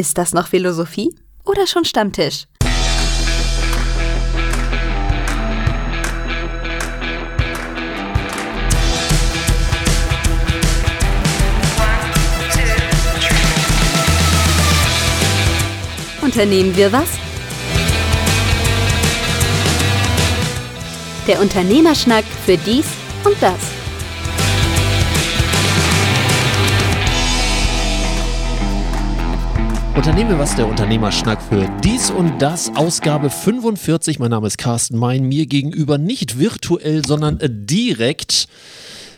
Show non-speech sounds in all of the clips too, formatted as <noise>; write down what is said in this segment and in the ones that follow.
Ist das noch Philosophie oder schon Stammtisch? Unternehmen wir was? Der Unternehmerschnack für dies und das. Unternehmen wir was, der Unternehmerschnack für dies und das, Ausgabe 45. Mein Name ist Carsten Mein, mir gegenüber nicht virtuell, sondern äh, direkt.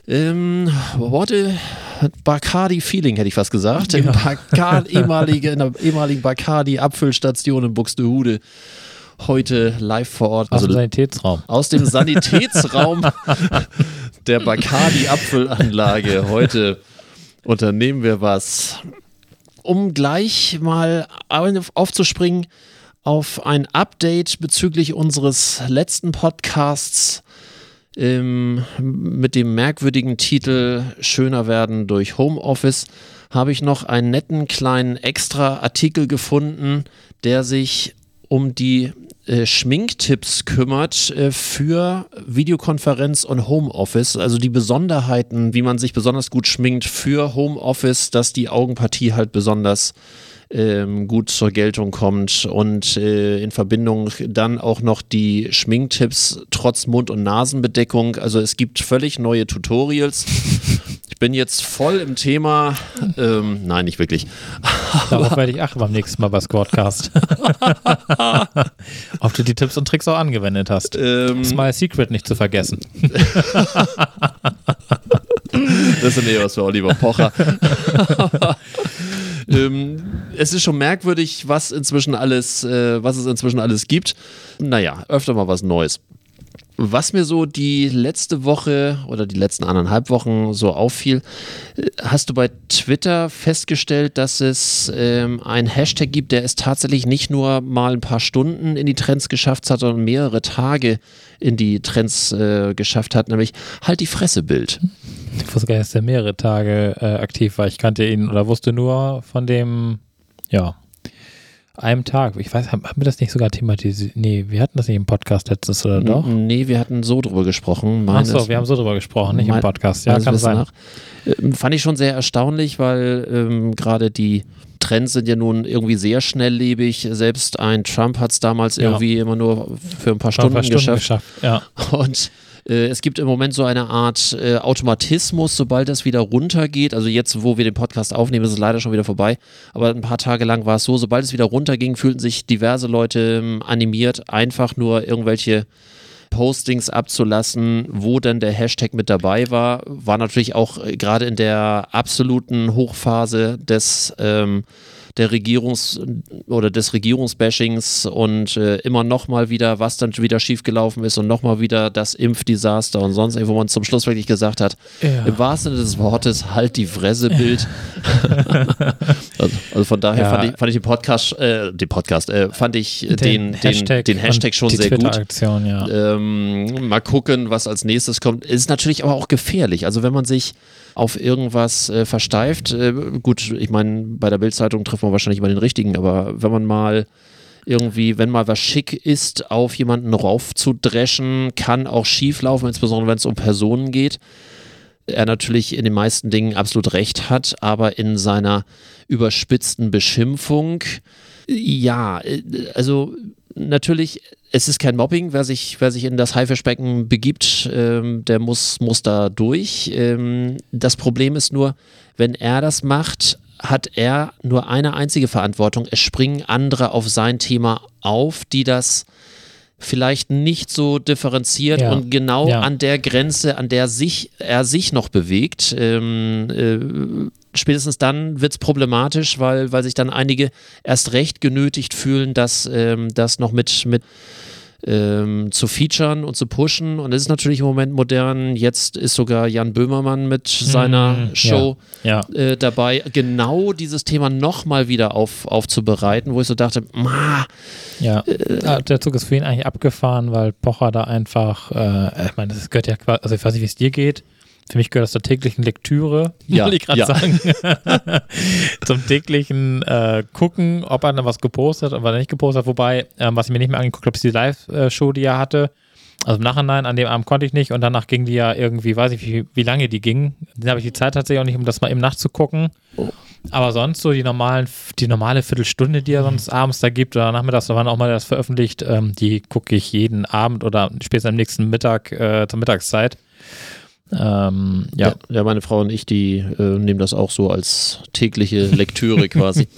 Ähm, Worte, Bacardi-Feeling hätte ich fast gesagt. Im Bacardi, <laughs> ehemalige, in der ehemaligen Bacardi-Abfüllstation in Buxtehude. Heute live vor Ort. Aus dem Sanitätsraum. Aus dem Sanitätsraum der Bacardi-Abfüllanlage. Heute unternehmen wir was um gleich mal aufzuspringen auf ein Update bezüglich unseres letzten Podcasts ähm, mit dem merkwürdigen Titel Schöner werden durch Homeoffice, habe ich noch einen netten kleinen Extra-Artikel gefunden, der sich um die äh, Schminktipps kümmert äh, für Videokonferenz und Homeoffice. Also die Besonderheiten, wie man sich besonders gut schminkt für Homeoffice, dass die Augenpartie halt besonders ähm, gut zur Geltung kommt und äh, in Verbindung dann auch noch die Schminktipps trotz Mund- und Nasenbedeckung. Also es gibt völlig neue Tutorials. Ich bin jetzt voll im Thema. Ähm, nein, nicht wirklich. Darauf werde ich achten beim nächsten Mal bei Squadcast. <laughs> Ob du die Tipps und Tricks auch angewendet hast. Ähm, Smile Secret nicht zu vergessen. das ist ja was für Oliver Pocher. <laughs> ähm, es ist schon merkwürdig, was inzwischen alles, äh, was es inzwischen alles gibt. Naja, öfter mal was Neues. Was mir so die letzte Woche oder die letzten anderthalb Wochen so auffiel, äh, hast du bei Twitter festgestellt, dass es ähm, ein Hashtag gibt, der es tatsächlich nicht nur mal ein paar Stunden in die Trends geschafft hat, sondern mehrere Tage in die Trends äh, geschafft hat, nämlich halt die Fressebild. Ich wusste gar nicht, dass der mehrere Tage äh, aktiv war. Ich kannte ihn oder wusste nur von dem, ja, einem Tag. Ich weiß, haben, wir das nicht sogar thematisiert? Nee, wir hatten das nicht im Podcast letztes oder doch? Nee, wir hatten so drüber gesprochen. Meines, Ach so, wir haben so drüber gesprochen, nicht mein, im Podcast. Ja, kann sein. Nach. Ähm, fand ich schon sehr erstaunlich, weil ähm, gerade die Trends sind ja nun irgendwie sehr schnelllebig. Selbst ein Trump hat es damals ja. irgendwie immer nur für ein paar Stunden, ein paar Stunden geschafft. geschafft. Ja. Und äh, es gibt im Moment so eine Art äh, Automatismus, sobald das wieder runtergeht. Also jetzt, wo wir den Podcast aufnehmen, ist es leider schon wieder vorbei. Aber ein paar Tage lang war es so, sobald es wieder runterging, fühlten sich diverse Leute ähm, animiert, einfach nur irgendwelche Postings abzulassen, wo dann der Hashtag mit dabei war. War natürlich auch äh, gerade in der absoluten Hochphase des ähm, der Regierungs- oder des Regierungsbashings und äh, immer nochmal wieder, was dann wieder schiefgelaufen ist und nochmal wieder das Impfdesaster und sonst, wo man zum Schluss wirklich gesagt hat, ja. im wahrsten Sinne des Wortes, halt die Fresse-Bild. <laughs> also, also, von daher ja. fand, ich, fand ich den Podcast, äh, den Podcast, äh, fand ich den, den, Hashtag, den, den Hashtag schon sehr gut. Ja. Ähm, mal gucken, was als nächstes kommt. Ist natürlich aber auch gefährlich. Also wenn man sich auf irgendwas äh, versteift. Äh, gut, ich meine, bei der Bildzeitung trifft man wahrscheinlich immer den richtigen, aber wenn man mal irgendwie, wenn mal was schick ist, auf jemanden raufzudreschen, kann auch schief laufen, insbesondere wenn es um Personen geht. Er natürlich in den meisten Dingen absolut recht hat, aber in seiner überspitzten Beschimpfung, ja, äh, also natürlich es ist kein Mobbing, wer sich, wer sich in das Haifischbecken begibt, ähm, der muss, muss da durch. Ähm, das Problem ist nur, wenn er das macht, hat er nur eine einzige Verantwortung. Es springen andere auf sein Thema auf, die das vielleicht nicht so differenziert ja. und genau ja. an der Grenze, an der sich, er sich noch bewegt. Ähm, äh, spätestens dann wird es problematisch, weil, weil sich dann einige erst recht genötigt fühlen, das, ähm, das noch mit, mit ähm, zu featuren und zu pushen. Und es ist natürlich im Moment modern. Jetzt ist sogar Jan Böhmermann mit seiner mm, Show ja, ja. Äh, dabei, genau dieses Thema nochmal wieder auf, aufzubereiten, wo ich so dachte, ma, ja, äh, der Zug ist für ihn eigentlich abgefahren, weil Pocher da einfach, äh, ich meine, das gehört ja quasi, also ich weiß nicht, wie es dir geht, Für mich gehört das zur täglichen Lektüre, Ja, <laughs> wollte ich gerade ja. sagen. <laughs> Zum täglichen äh, Gucken, ob er da was gepostet hat oder nicht gepostet hat. Wobei, ähm, was ich mir nicht mehr angeguckt habe, ist die Live-Show, die er hatte. Also im Nachhinein, an dem Abend konnte ich nicht und danach ging die ja irgendwie, weiß ich wie, wie lange die ging. Dann habe ich die Zeit tatsächlich auch nicht, um das mal eben nachzugucken. Aber sonst so die normalen, die normale Viertelstunde, die er sonst abends da gibt oder nachmittags, da waren auch mal das veröffentlicht, ähm, die gucke ich jeden Abend oder spätestens am nächsten Mittag äh, zur Mittagszeit. Ähm, ja. Ja, ja, meine Frau und ich, die äh, nehmen das auch so als tägliche Lektüre <laughs> quasi.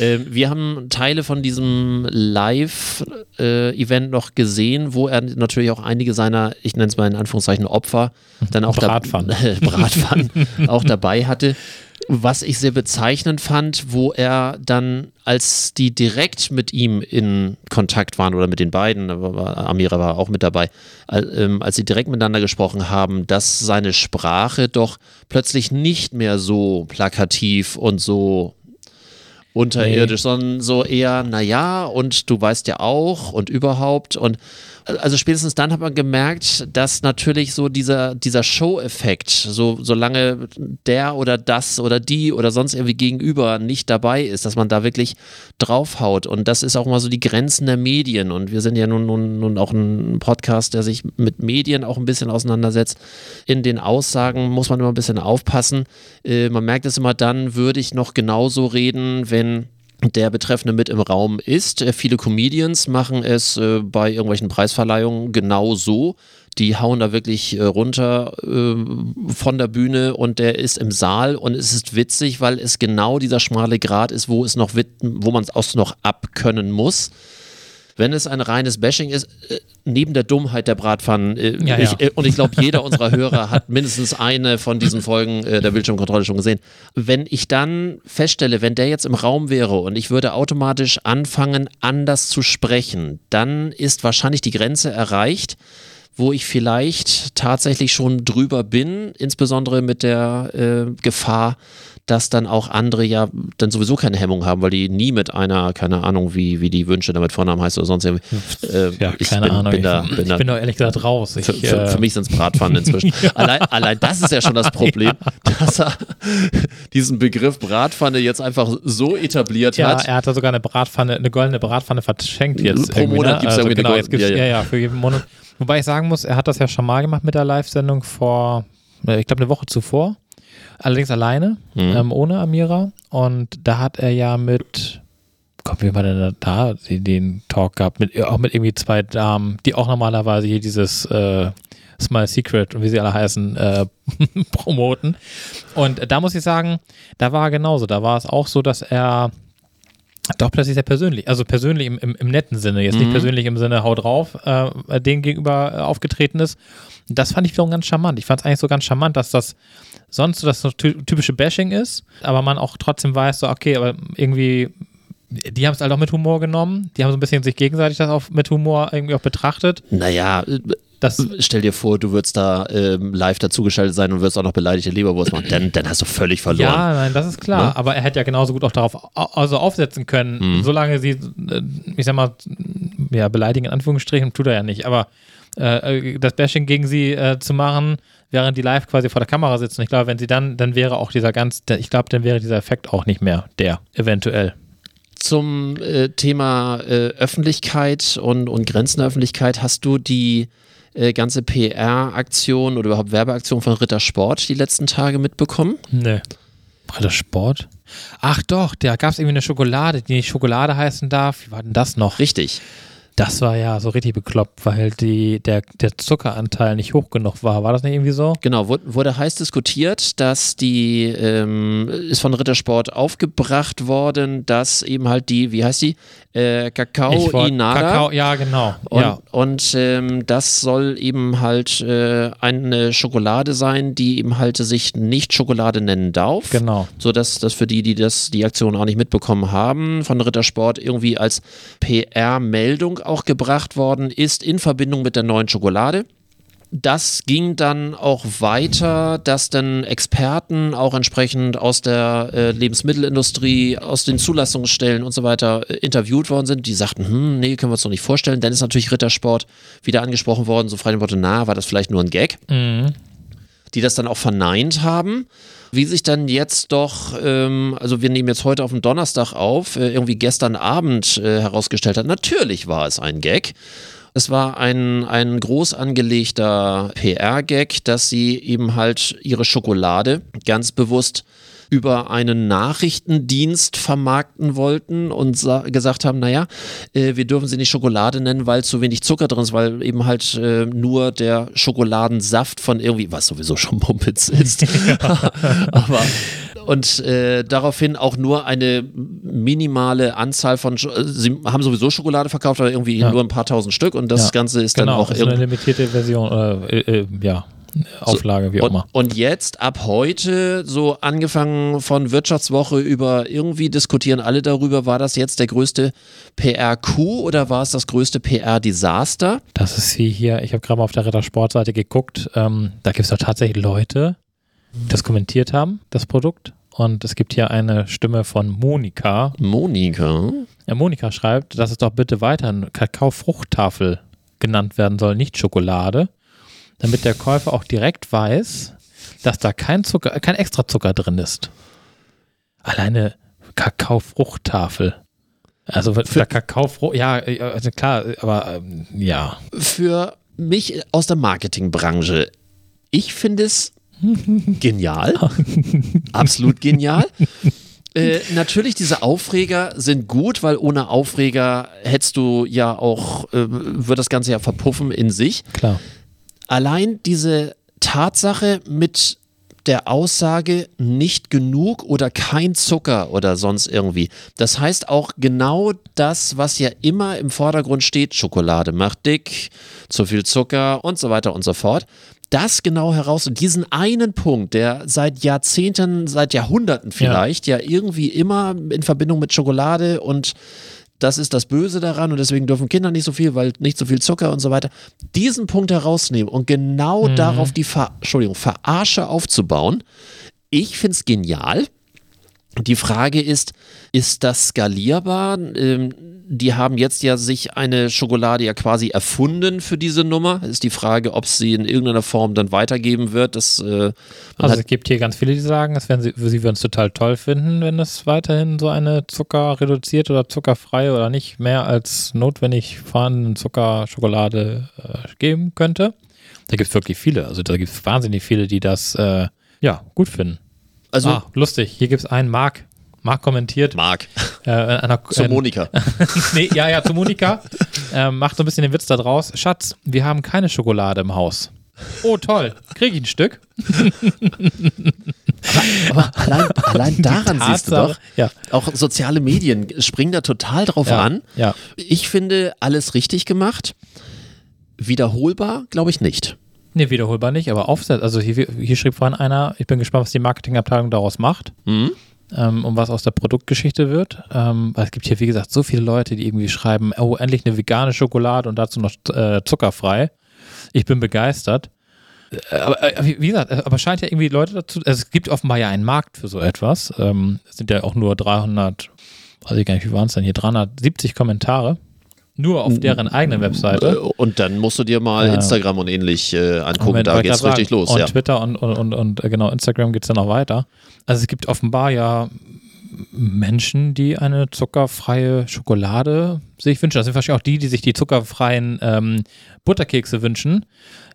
ähm, wir haben Teile von diesem Live-Event noch gesehen, wo er natürlich auch einige seiner, ich nenne es mal in Anführungszeichen Opfer, <laughs> dann auch da- Bratpfannen. <laughs> Bratpfannen auch dabei hatte. Was ich sehr bezeichnend fand, wo er dann, als die direkt mit ihm in Kontakt waren oder mit den beiden, Amira war auch mit dabei, ähm, als sie direkt miteinander gesprochen haben, dass seine Sprache doch plötzlich nicht mehr so plakativ und so unterirdisch, sondern so eher, naja, und du weißt ja auch und überhaupt und also spätestens dann hat man gemerkt, dass natürlich so dieser, dieser Show-Effekt, so solange der oder das oder die oder sonst irgendwie gegenüber nicht dabei ist, dass man da wirklich draufhaut. Und das ist auch mal so die Grenzen der Medien. Und wir sind ja nun, nun, nun auch ein Podcast, der sich mit Medien auch ein bisschen auseinandersetzt. In den Aussagen muss man immer ein bisschen aufpassen. Äh, man merkt es immer dann, würde ich noch genauso reden, wenn der Betreffende mit im Raum ist. Äh, viele Comedians machen es äh, bei irgendwelchen Preisverleihungen genau so. Die hauen da wirklich äh, runter äh, von der Bühne und der ist im Saal und es ist witzig, weil es genau dieser schmale Grat ist, wo es noch wo man es auch noch abkönnen muss. Wenn es ein reines Bashing ist, äh, neben der Dummheit der Bratpfannen, äh, Ja, ich, ja. äh, und ich glaube, jeder <laughs> unserer Hörer hat mindestens eine von diesen Folgen der Bildschirmkontrolle schon gesehen. Wenn ich dann feststelle, wenn der jetzt im Raum wäre und ich würde automatisch anfangen, anders zu sprechen, dann ist wahrscheinlich die Grenze erreicht, wo ich vielleicht tatsächlich schon drüber bin, insbesondere mit der äh, Gefahr, dass dann auch andere ja dann sowieso keine Hemmung haben, weil die nie mit einer, keine Ahnung, wie, wie die Wünsche damit Vornamen heißt oder sonst irgendwie. Äh, Ja, ich keine bin, Ahnung. Bin da, ich, bin da, bin ehrlich gesagt raus. Ich, für, für, äh, für mich sind es Bratpfannen inzwischen. <laughs> allein, allein das ist ja schon das Problem, <laughs> dass er diesen Begriff Bratpfanne jetzt einfach so etabliert ja, hat. er hat da sogar eine Bratpfanne, eine goldene Bratpfanne verschenkt jetzt. Pro Monat ne? also, irgendwie eine genau, jetzt gibt's, ja, ja, ja. ja, für jeden Monat. Wobei ich sagen muss, er hat das ja schon mal gemacht mit der Live-Sendung vor, äh, ich glaube, eine Woche zuvor. Allerdings alleine, Mhm. ähm, ohne Amira. Und da hat er ja mit, Gott, wie war denn da den Talk gehabt? Mit, auch mit irgendwie zwei Damen, die auch normalerweise hier dieses äh, Smile Secret und wie sie alle heißen, äh, <laughs> promoten. Und da muss ich sagen, da war er genauso. Da war es auch so, dass er doch plötzlich sehr persönlich, also persönlich im, im, im netten Sinne, jetzt nicht Mhm. persönlich im Sinne hau drauf, äh, denen gegenüber äh, aufgetreten ist. Das fand ich wiederum ganz charmant. Ich fand es eigentlich so ganz charmant, dass das sonst so das so ty- typische Bashing ist, aber man auch trotzdem weiß, so, okay, aber irgendwie, die haben es halt auch mit Humor genommen. Die haben so ein bisschen sich gegenseitig das auch mit Humor irgendwie auch betrachtet. Naja, äh, Das, stell dir vor, du würdest da ähm, live dazugeschaltet sein und würdest auch noch beleidigte Leberwurst machen. Dann, dann hast du völlig verloren. Ja, nein, das ist klar. Ne? Aber er hätte ja genauso gut auch darauf au- also aufsetzen können, Mhm. solange sie, äh, ich sag mal, ja, beleidigen in Anführungsstrichen, tut er ja nicht. Aber äh, das Bashing gegen sie äh, zu machen, während die live quasi vor der Kamera sitzen, ich glaube, wenn sie dann, dann wäre auch dieser ganz, ich glaube, dann wäre dieser Effekt auch nicht mehr der, eventuell. Zum äh, Thema äh, Öffentlichkeit und, und Grenzen der Öffentlichkeit hast du die äh, ganze PR-Aktion oder überhaupt Werbeaktion von Ritter Sport die letzten Tage mitbekommen? Nee. War das Sport? Ach doch, da gab es irgendwie eine Schokolade, die nicht Schokolade heißen darf. Wie war denn das noch? Richtig. Das war ja so richtig bekloppt, weil die, der, der Zuckeranteil nicht hoch genug war. War das nicht irgendwie so? Genau, wurde, heiß diskutiert, dass die, ähm, ist von Rittersport aufgebracht worden, dass eben halt die, wie heißt die, äh, Kakao wollt- Inada. Kakao, ja, genau. Und, ja. und ähm, das soll eben halt äh, eine Schokolade sein, die eben halt sich nicht Schokolade nennen darf. Genau. So dass das für die, die das die Aktion auch nicht mitbekommen haben, von Rittersport irgendwie als PR-Meldung auch gebracht worden ist in Verbindung mit der neuen Schokolade. Das ging dann auch weiter, dass dann Experten auch entsprechend aus der äh, Lebensmittelindustrie, aus den Zulassungsstellen und so weiter äh, interviewt worden sind. Die sagten, hm, nee, können wir uns doch nicht vorstellen. Dann ist natürlich Rittersport wieder angesprochen worden, so frei dem Motto, na, war das vielleicht nur ein Gag? Mhm. die das dann auch verneint haben. Wie sich dann jetzt doch, ähm, also wir nehmen jetzt heute auf den Donnerstag auf, äh, irgendwie gestern Abend äh, herausgestellt hat, natürlich war es ein Gag. Es war ein, ein groß angelegter PR-Gag, dass sie eben halt ihre Schokolade ganz bewusst über einen Nachrichtendienst vermarkten wollten und gesagt haben, naja, äh, wir dürfen sie nicht Schokolade nennen, weil zu wenig Zucker drin ist, weil eben halt äh, nur der Schokoladensaft von irgendwie, was sowieso schon Mumpitz ist. <laughs> <laughs> Aber und äh, daraufhin auch nur eine minimale Anzahl von, Sch sie haben sowieso Schokolade verkauft, aber irgendwie ja. nur ein paar tausend Stück und das ja. Ganze ist genau, dann auch irgendwie. eine limitierte Version, äh, äh, ja. Auflage, wie auch immer. Und, und jetzt ab heute, so angefangen von Wirtschaftswoche über irgendwie diskutieren alle darüber, war das jetzt der größte PR-Coup oder war es das größte PR-Desaster? Das ist wie hier, ich habe gerade mal auf der Rittersportseite geguckt, ähm, da gibt es doch tatsächlich Leute, die das kommentiert haben, das Produkt. Und es gibt hier eine Stimme von Monika. Monika? Ja, Monika schreibt, dass es doch bitte weiter Kakao-Fruchttafel genannt werden soll, nicht Schokolade damit der Käufer auch direkt weiß, dass da kein Zucker, kein Extrazucker drin ist. Alleine Kakaofruchttafel. Also für der Kakaofrucht, ja, also klar, aber ähm, ja. Für mich aus der Marketingbranche, ich finde es <laughs> genial. Absolut genial. <laughs> Äh, natürlich, diese Aufreger sind gut, weil ohne Aufreger hättest du ja auch, äh, wird das Ganze ja verpuffen in sich. Klar allein diese Tatsache mit der Aussage nicht genug oder kein Zucker oder sonst irgendwie. Das heißt auch genau das, was ja immer im Vordergrund steht, Schokolade macht dick, zu viel Zucker und so weiter und so fort. Das genau heraus und diesen einen Punkt, der seit Jahrzehnten, seit Jahrhunderten vielleicht ja, ja irgendwie immer in Verbindung mit Schokolade und das ist das Böse daran und deswegen dürfen Kinder nicht so viel, weil nicht so viel Zucker und so weiter. Diesen Punkt herausnehmen und genau mhm. darauf die Ver Entschuldigung, Verarsche aufzubauen, ich finde es genial. Die Frage ist, ist das skalierbar? Ähm, die haben jetzt ja sich eine Schokolade ja quasi erfunden für diese Nummer. Ist die Frage, ob sie in irgendeiner Form dann weitergeben wird. Das, äh, also es gibt hier ganz viele, die sagen, das werden sie, sie würden es total toll finden, wenn es weiterhin so eine zuckerreduzierte oder zuckerfreie oder nicht mehr als notwendig vorhandene Zuckerschokolade äh, geben könnte. Da gibt es wirklich viele. Also da gibt es wahnsinnig viele, die das äh, ja gut finden. Also ah, lustig. Hier gibt es einen Marc. Marc kommentiert. Marc. Äh, einer, <laughs> zu Monika. <laughs> nee, ja, ja, zu Monika. <laughs> äh, macht so ein bisschen den Witz da draus. Schatz, wir haben keine Schokolade im Haus. Oh, toll. Krieg ich ein Stück? aber, aber allein, allein daran Tatsache, siehst du doch, ja. auch soziale Medien springen da total drauf ja, an. Ja. Ich finde alles richtig gemacht. Wiederholbar, glaube ich nicht. Nee, wiederholbar nicht, aber Offset. Also hier, hier schrieb vorhin einer, ich bin gespannt, was die Marketingabteilung daraus macht. Mhm. Ähm, und was aus der Produktgeschichte wird. Ähm, weil es gibt hier, wie gesagt, so viele Leute, die irgendwie schreiben, oh, endlich eine vegane Schokolade und dazu noch äh, zuckerfrei. Ich bin begeistert. Äh, aber äh, wie gesagt, aber scheint ja irgendwie Leute dazu, also es gibt offenbar ja einen Markt für so etwas. Ähm, es sind ja auch nur 300, weiß ich gar nicht, wie waren es denn hier, 370 Kommentare. Nur auf deren eigenen Webseite. Äh, und dann musst du dir mal ja. Instagram und ähnlich äh, angucken, Moment, da geht's richtig los. Und ja. Twitter und, und, und, und, äh, genau, Instagram geht es dann noch weiter. Also es gibt offenbar ja Menschen, die eine zuckerfreie Schokolade sich wünschen. Das sind wahrscheinlich auch die, die sich die zuckerfreien ähm, Butterkekse wünschen,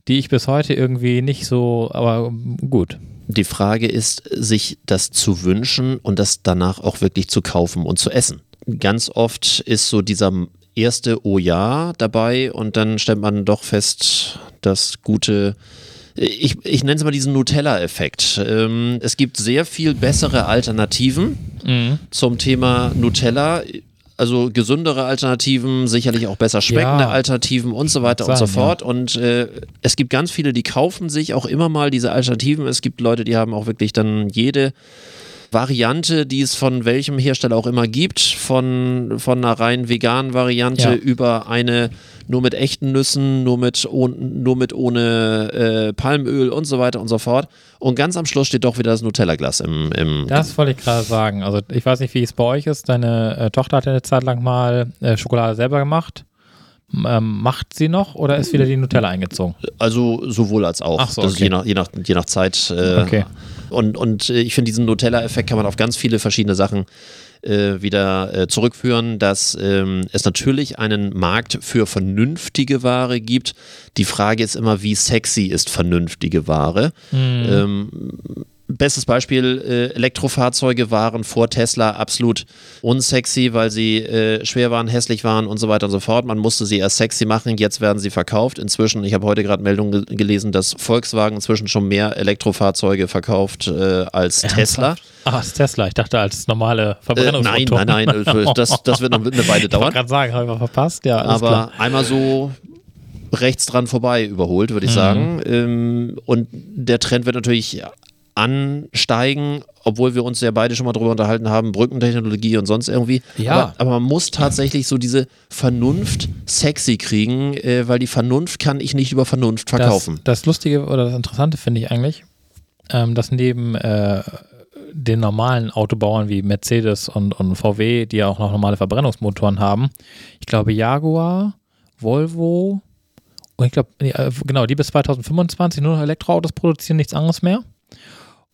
die ich bis heute irgendwie nicht so, aber gut. Die Frage ist, sich das zu wünschen und das danach auch wirklich zu kaufen und zu essen. Ganz oft ist so dieser erste Oh ja dabei und dann stellt man doch fest, das gute ich, ich nenne es mal diesen Nutella-Effekt. Ähm, es gibt sehr viel bessere Alternativen mhm. zum Thema Nutella. Also gesündere Alternativen, sicherlich auch besser schmeckende ja. Alternativen und so weiter Sein, und so fort. Ja. Und äh, es gibt ganz viele, die kaufen sich auch immer mal diese Alternativen. Es gibt Leute, die haben auch wirklich dann jede Variante, die es von welchem Hersteller auch immer gibt, von, von einer rein veganen Variante ja. über eine nur mit echten Nüssen, nur mit, oh, nur mit ohne äh, Palmöl und so weiter und so fort. Und ganz am Schluss steht doch wieder das Nutella-Glas im, im. Das wollte ich gerade sagen. Also, ich weiß nicht, wie es bei euch ist. Deine äh, Tochter hat ja eine Zeit lang mal äh, Schokolade selber gemacht Ähm, macht sie noch oder ist wieder die Nutella eingezogen? Also sowohl als auch. Ach so, das ist okay. je, nach, je, nach, je nach Zeit. Äh, Okay. Und, und äh, ich finde, diesen Nutella-Effekt kann man auf ganz viele verschiedene Sachen äh, wieder äh, zurückführen, dass ähm, es natürlich einen Markt für vernünftige Ware gibt. Die Frage ist immer, wie sexy ist vernünftige Ware? Ähm, Bestes Beispiel, äh, Elektrofahrzeuge waren vor Tesla absolut unsexy, weil sie äh, schwer waren, hässlich waren und so weiter und so fort. Man musste sie erst sexy machen, jetzt werden sie verkauft. Inzwischen, ich habe heute gerade Meldungen ge gelesen, dass Volkswagen inzwischen schon mehr Elektrofahrzeuge verkauft äh, als Tesla. Das ist Tesla. Ich dachte als normale Äh, nein, Verbrennungsmotor. nein, nein, äh, <laughs> das, das wird noch eine Weile Ich wollte dauern. gerade sagen, habe ich mal verpasst. Ja, aber klar. einmal so rechts dran vorbei überholt, Mhm. würde ich sagen. Ähm, und der Trend wird natürlich ansteigen, obwohl wir uns ja beide schon mal drüber unterhalten haben, Brückentechnologie und sonst irgendwie. Ja. Aber, aber man muss tatsächlich so diese Vernunft sexy kriegen, äh, weil die Vernunft kann ich nicht über Vernunft verkaufen. Das, das Lustige oder das Interessante finde ich eigentlich, ähm, dass neben äh, den normalen Autobauern wie Mercedes und, und VW, die ja auch noch normale Verbrennungsmotoren haben, ich glaube Jaguar, Volvo und ich glaube, genau, die bis 2025 nur noch Elektroautos produzieren, nichts anderes mehr.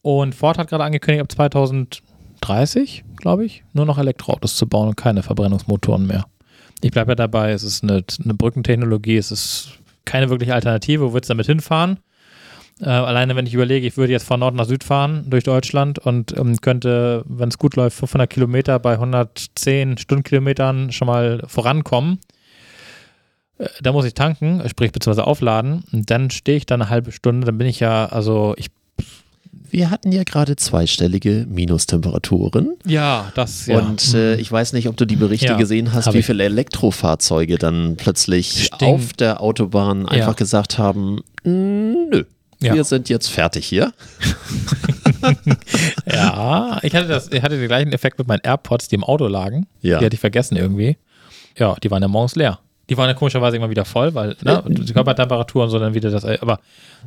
Und Ford hat gerade angekündigt, ab 2030, glaube ich, nur noch Elektroautos zu bauen und keine Verbrennungsmotoren mehr. Ich bleibe ja dabei, es ist eine, eine Brückentechnologie, es ist keine wirkliche Alternative. Wo willst du damit hinfahren? Äh, alleine, wenn ich überlege, ich würde jetzt von Nord nach Süd fahren durch Deutschland und ähm, könnte, wenn es gut läuft, 500 Kilometer bei 110 Stundenkilometern schon mal vorankommen. Äh, Da muss ich tanken, sprich beziehungsweise aufladen. Und dann stehe ich da eine halbe Stunde. Dann bin ich ja, also ich. Wir hatten ja gerade zweistellige Minustemperaturen. Ja, das ja. Und äh, ich weiß nicht, ob du die Berichte Ja, gesehen hast, wie viele Elektrofahrzeuge dann plötzlich Stimmt. auf der Autobahn einfach Ja. gesagt haben, nö, Ja. wir sind jetzt fertig hier. <laughs> Ja, ich hatte, das, ich hatte den gleichen Effekt mit meinen AirPods, die im Auto lagen. Ja. Die hatte ich vergessen irgendwie. Ja, die waren ja morgens leer. Die waren ja komischerweise immer wieder voll, weil ne, die Körpertemperatur und so dann wieder das. Aber,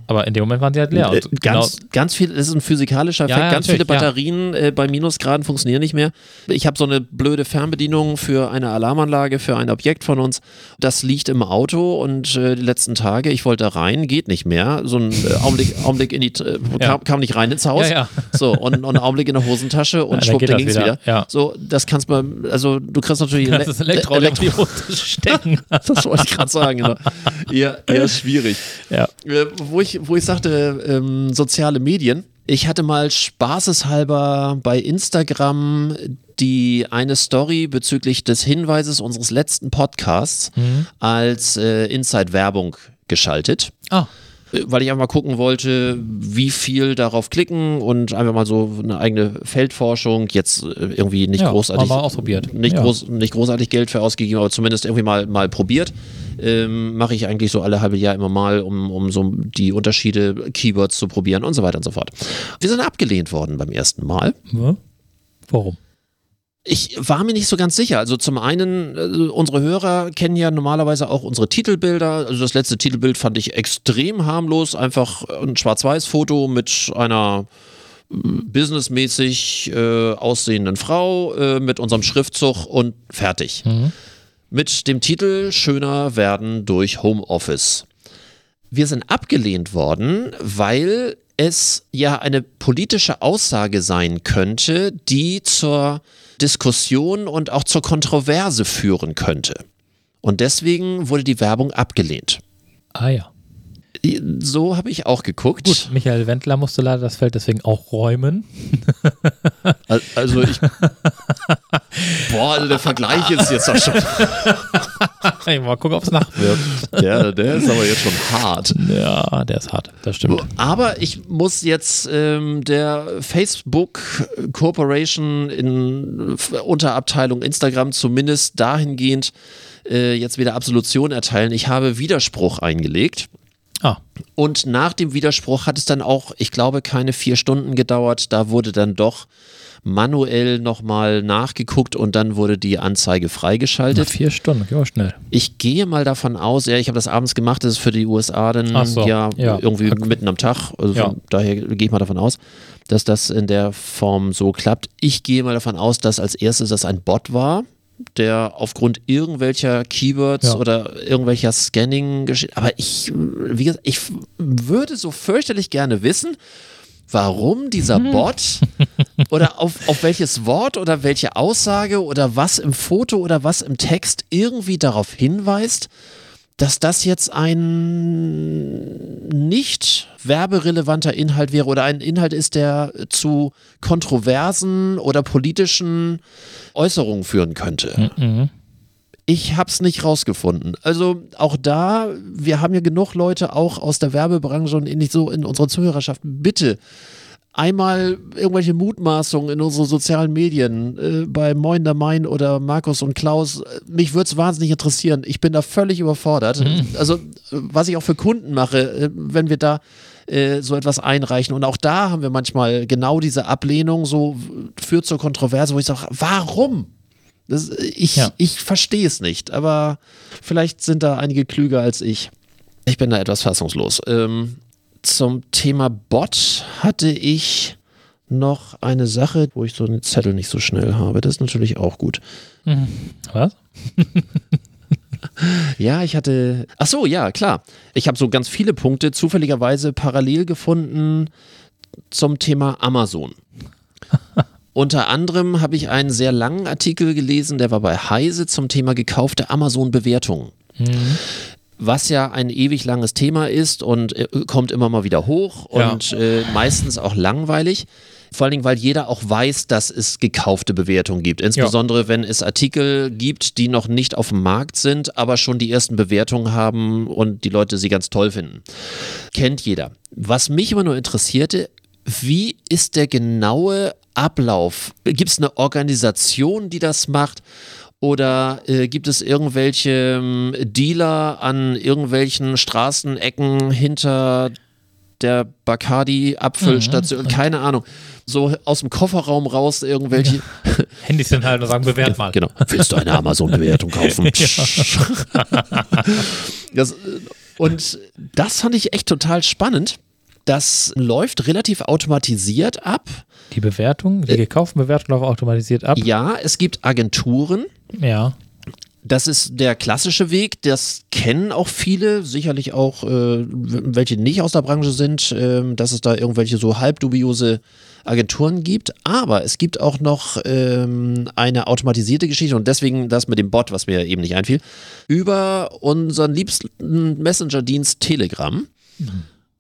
aber in dem Moment waren sie halt leer. Äh, Und genau, ganz, ganz viel, das ist ein physikalischer Effekt. Ja, ja, ganz viele natürlich, ja. Batterien äh, bei Minusgraden funktionieren nicht mehr. Ich habe so eine blöde Fernbedienung für eine Alarmanlage, für ein Objekt von uns. Das liegt im Auto und äh, die letzten Tage, ich wollte da rein, geht nicht mehr. So ein äh, Augenblick, <laughs> Augenblick in die, äh, kam, kam nicht rein ins Haus. So, und, und einen Augenblick in der Hosentasche <laughs> und Ja, dann schwupp, dann das ging es wieder. wieder. So, das kannst du, also du kriegst natürlich das ist Elektro, Elektro Elektro <laughs> stecken. <laughs> das wollte ich gerade sagen. Genau. Eher, eher schwierig. ja. Äh, wo, ich, wo ich sagte, ähm, soziale Medien. Ich hatte mal spaßeshalber bei Instagram die eine Story bezüglich des Hinweises unseres letzten Podcasts als äh, Inside-Werbung geschaltet. Ah, Äh, Weil ich einfach mal gucken wollte, wie viel darauf klicken und einfach mal so eine eigene Feldforschung, jetzt äh, irgendwie nicht Ja, großartig. mal ausprobiert. Nicht, Ja. groß, nicht großartig Geld für ausgegeben, aber zumindest irgendwie mal, mal probiert. Ähm, Mache ich eigentlich so alle halbe Jahr immer mal, um, um so die Unterschiede, Keywords zu probieren und so weiter und so fort. Wir sind abgelehnt worden beim ersten Mal. hm? warum? Ich war mir nicht so ganz sicher. Also zum einen, äh, unsere Hörer kennen ja normalerweise auch unsere Titelbilder. Also das letzte Titelbild fand ich extrem harmlos. Einfach ein Schwarz-Weiß-Foto mit einer äh, businessmäßig äh, aussehenden Frau äh, mit unserem Schriftzug und fertig. Mit dem Titel Schöner werden durch Homeoffice. Wir sind abgelehnt worden, weil es ja eine politische Aussage sein könnte, die zur Diskussion und auch zur Kontroverse führen könnte. Und deswegen wurde die Werbung abgelehnt. Ah ja. So habe ich auch geguckt. Gut, Michael Wendler musste leider das Feld deswegen auch räumen. <laughs> Al- Also ich. <laughs> Boah, also der Vergleich ist jetzt auch schon. <laughs> Hey, mal gucken, ob es nachwirkt. Der, der ist aber jetzt schon hart. Ja, der ist hart. Das stimmt. Aber ich muss jetzt ähm, der Facebook Corporation in F- Unterabteilung Instagram zumindest dahingehend äh, jetzt wieder Absolution erteilen. Ich habe Widerspruch eingelegt. Ah, Und nach dem Widerspruch hat es dann auch, ich glaube, keine vier Stunden gedauert. Da wurde dann doch manuell nochmal nachgeguckt und dann wurde die Anzeige freigeschaltet. vier Stunden, auch schnell. Ich gehe mal davon aus, ja, ich habe das abends gemacht, das ist für die USA dann so, ja, ja. irgendwie mitten am Tag. Also Ja. daher gehe ich mal davon aus, dass das in der Form so klappt. Ich gehe mal davon aus, dass als erstes das ein Bot war. Der aufgrund irgendwelcher Keywords Ja. oder irgendwelcher Scanning geschieht. Aber ich, wie gesagt, ich würde so fürchterlich gerne wissen, warum dieser Bot <laughs> oder auf, auf welches Wort oder welche Aussage oder was im Foto oder was im Text irgendwie darauf hinweist, dass das jetzt ein nicht werberelevanter Inhalt wäre oder ein Inhalt ist, der zu kontroversen oder politischen Äußerungen führen könnte. Mhm. Ich hab's nicht rausgefunden. Also auch da, wir haben ja genug Leute auch aus der Werbebranche und ähnlich so in unserer Zuhörerschaft. Bitte einmal irgendwelche Mutmaßungen in unsere sozialen Medien äh, bei Moin der Main oder Markus und Klaus. Mich würde es wahnsinnig interessieren. Ich bin da völlig überfordert. Also äh, was ich auch für Kunden mache, äh, wenn wir da äh, so etwas einreichen. Und auch da haben wir manchmal genau diese Ablehnung, so führt zur Kontroverse, wo ich sage, warum? Das, ich Ja. ich verstehe es nicht, aber vielleicht sind da einige klüger als ich. Ich bin da etwas fassungslos. Ähm, zum Thema Bot hatte ich noch eine Sache, wo ich so einen Zettel nicht so schnell habe. Das ist natürlich auch gut. Was? <laughs> Ja, ich hatte. Ach so, ja, klar. Ich habe so ganz viele Punkte zufälligerweise parallel gefunden zum Thema Amazon. <laughs> Unter anderem habe ich einen sehr langen Artikel gelesen, der war bei Heise zum Thema gekaufte Amazon-Bewertungen. Was ja ein ewig langes Thema ist und äh, kommt immer mal wieder hoch Ja. und äh, meistens auch langweilig. Vor allen Dingen, weil jeder auch weiß, dass es gekaufte Bewertungen gibt. Insbesondere, wenn es Artikel gibt, die noch nicht auf dem Markt sind, aber schon die ersten Bewertungen haben und die Leute sie ganz toll finden. Kennt jeder. Was mich immer nur interessierte, wie ist der genaue Ablauf? Gibt es eine Organisation, die das macht? Oder äh, gibt es irgendwelche ähm, Dealer an irgendwelchen Straßenecken hinter der Bacardi-Abfüllstation? Keine Ahnung. So aus dem Kofferraum raus irgendwelche. <laughs> Handys sind halt und sagen, bewert mal. Genau. Willst du eine Amazon-Bewertung kaufen? <laughs> <laughs> das, äh, und das fand ich echt total spannend. Das läuft relativ automatisiert ab. Die Bewertung, die gekauften Bewertungen laufen automatisiert ab. Ja, es gibt Agenturen. Ja. Das ist der klassische Weg. Das kennen auch viele, sicherlich auch äh, welche nicht aus der Branche sind, ähm, dass es da irgendwelche so halbdubiose Agenturen gibt. Aber es gibt auch noch ähm, eine automatisierte Geschichte und deswegen das mit dem Bot, was mir eben nicht einfiel, über unseren liebsten Messenger-Dienst Telegram.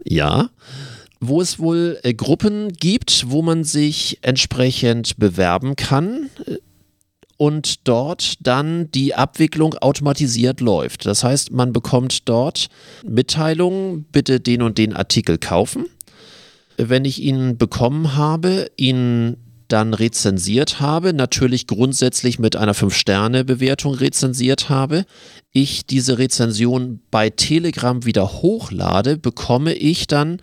Ja. Wo es wohl äh, Gruppen gibt, wo man sich entsprechend bewerben kann äh, und dort dann die Abwicklung automatisiert läuft. Das heißt, man bekommt dort Mitteilungen, bitte den und den Artikel kaufen. Wenn ich ihn bekommen habe, ihn dann rezensiert habe, natürlich grundsätzlich mit einer 5-Sterne-Bewertung rezensiert habe, ich diese Rezension bei Telegram wieder hochlade, bekomme ich dann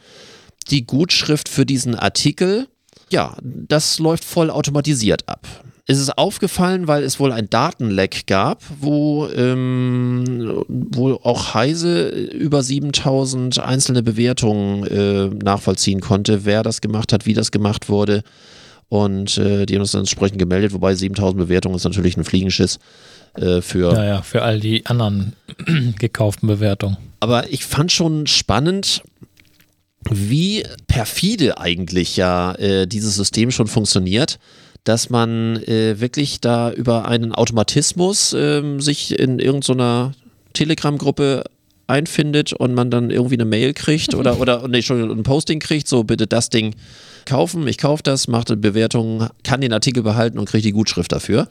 die Gutschrift für diesen Artikel. Ja, das läuft voll automatisiert ab. Es ist aufgefallen, weil es wohl ein Datenleck gab, wo, ähm, wo auch Heise über 7000 einzelne Bewertungen äh, nachvollziehen konnte, wer das gemacht hat, wie das gemacht wurde. Und äh, die haben uns dann entsprechend gemeldet, wobei 7000 Bewertungen ist natürlich ein Fliegenschiss äh, für Naja, für all die anderen <clears throat> gekauften Bewertungen. aber ich fand schon spannend, wie perfide eigentlich ja äh, dieses System schon funktioniert, dass man äh, wirklich da über einen Automatismus ähm, sich in irgendeiner Telegram-Gruppe einfindet und man dann irgendwie eine Mail kriegt oder, oder nee, Entschuldigung, ein Posting kriegt, so bitte das Ding kaufen, ich kaufe das, mache eine Bewertung, kann den Artikel behalten und kriege die Gutschrift dafür.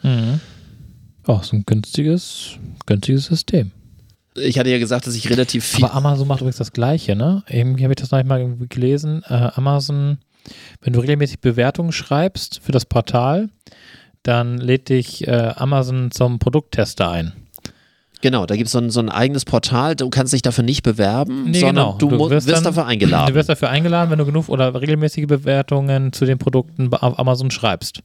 Oh, so ein günstiges, günstiges System. Ich hatte ja gesagt, dass ich relativ viel Aber Amazon macht übrigens das Gleiche, ne? Irgendwie habe ich das noch nicht mal gelesen. Äh, Amazon, wenn du regelmäßig Bewertungen schreibst für das Portal, dann lädt dich äh, Amazon zum Produkttester ein. Genau, da gibt es so ein, so ein eigenes Portal, du kannst dich dafür nicht bewerben, Nee, sondern genau. du, Du wirst, dann- dafür <clears throat> Du eingeladen. wirst dafür eingeladen, wenn du genug oder regelmäßige Bewertungen zu den Produkten auf Amazon schreibst.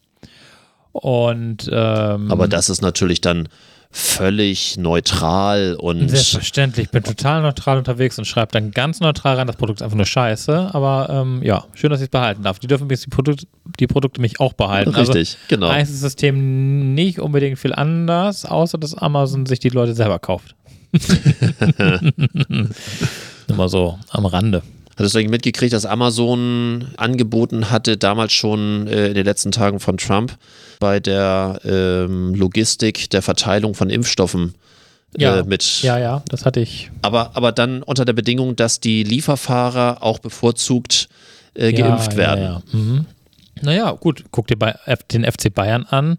Und ähm, Aber das ist natürlich dann völlig neutral und Selbstverständlich, ich bin total neutral unterwegs und schreibe dann ganz neutral rein, das Produkt ist einfach nur scheiße, aber ähm, ja, schön, dass ich es behalten darf. Die dürfen übrigens die, Produkt, die Produkte mich auch behalten. richtig, also, genau. Eigentlich ist das System nicht unbedingt viel anders, außer dass Amazon sich die Leute selber kauft. <laughs> Immer so am Rande. Hattest du eigentlich mitgekriegt, dass Amazon angeboten hatte, damals schon äh, in den letzten Tagen von Trump, bei der ähm, Logistik der Verteilung von Impfstoffen Ja. äh, mit. Ja, ja, das hatte ich. Aber, aber dann unter der Bedingung, dass die Lieferfahrer auch bevorzugt äh, geimpft ja, werden. Ja, ja. Mhm. Naja, gut, guck dir bei den FC Bayern an.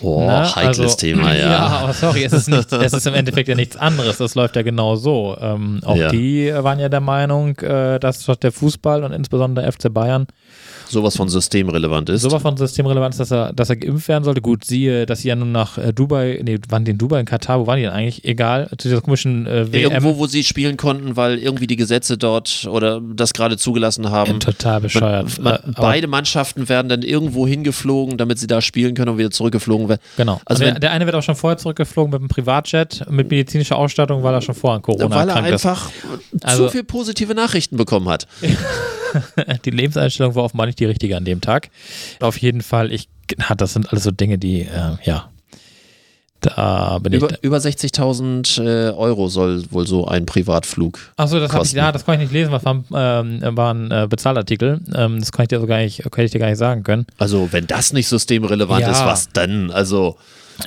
Oh, Ne? heikles Also- <laughs> Thema, ja. Ja, aber sorry, es ist, nicht, es ist im Endeffekt ja nichts anderes. Das läuft ja genau so. Ähm, auch Ja. die waren ja der Meinung, äh, dass der Fußball und insbesondere der FC Bayern Sowas von systemrelevant ist. sowas von systemrelevant ist, dass er, dass er geimpft werden sollte. Gut, siehe, dass sie ja nun nach äh, Dubai, nee, waren die in Dubai, in Katar, wo waren die denn eigentlich? Egal, zu dieser komischen äh, WM. Irgendwo, wo sie spielen konnten, weil irgendwie die Gesetze dort oder das gerade zugelassen haben. total bescheuert. Man, Äh, aber- beide Mannschaften werden dann irgendwo hingeflogen, damit sie da spielen können und wieder zurückgeflogen werden. Genau. Also Also der, eine wird auch schon vorher zurückgeflogen mit einem Privatjet, mit medizinischer Ausstattung, weil er schon vorher an Corona weil er erkrankt ist. einfach Also- zu viel positive Nachrichten bekommen hat. <laughs> Die Lebenseinstellung war offenbar nicht die richtige an dem Tag. Auf jeden Fall, ich, na, das sind alles so Dinge, die, äh, ja, da bin Über, ich. über 60.000 äh, Euro soll wohl so ein Privatflug. Achso, das habe ich, kosten. ja, das konnte ich nicht lesen, was war, ähm, war ein äh, Bezahlartikel. Ähm, das kann ich dir so gar nicht, kann ich dir gar nicht sagen können. Also, wenn das nicht systemrelevant Ja. ist, was dann? Also,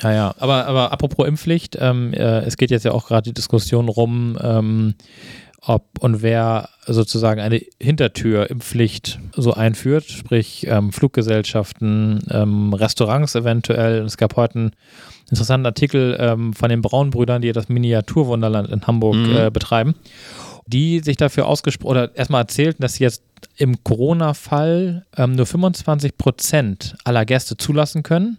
Ja, ja. Aber, aber apropos Impfpflicht, ähm, äh, es geht jetzt ja auch gerade die Diskussion rum, ähm, ob und wer sozusagen eine Hintertür-Impfpflicht so einführt, sprich ähm, Fluggesellschaften, ähm, Restaurants eventuell. Es gab heute einen interessanten Artikel ähm, von den Braunbrüdern, die das Miniaturwunderland in Hamburg Mhm. äh, betreiben, die sich dafür ausgesprochen oder erstmal erzählten, dass sie jetzt im Corona-Fall ähm, nur 25 Prozent aller Gäste zulassen können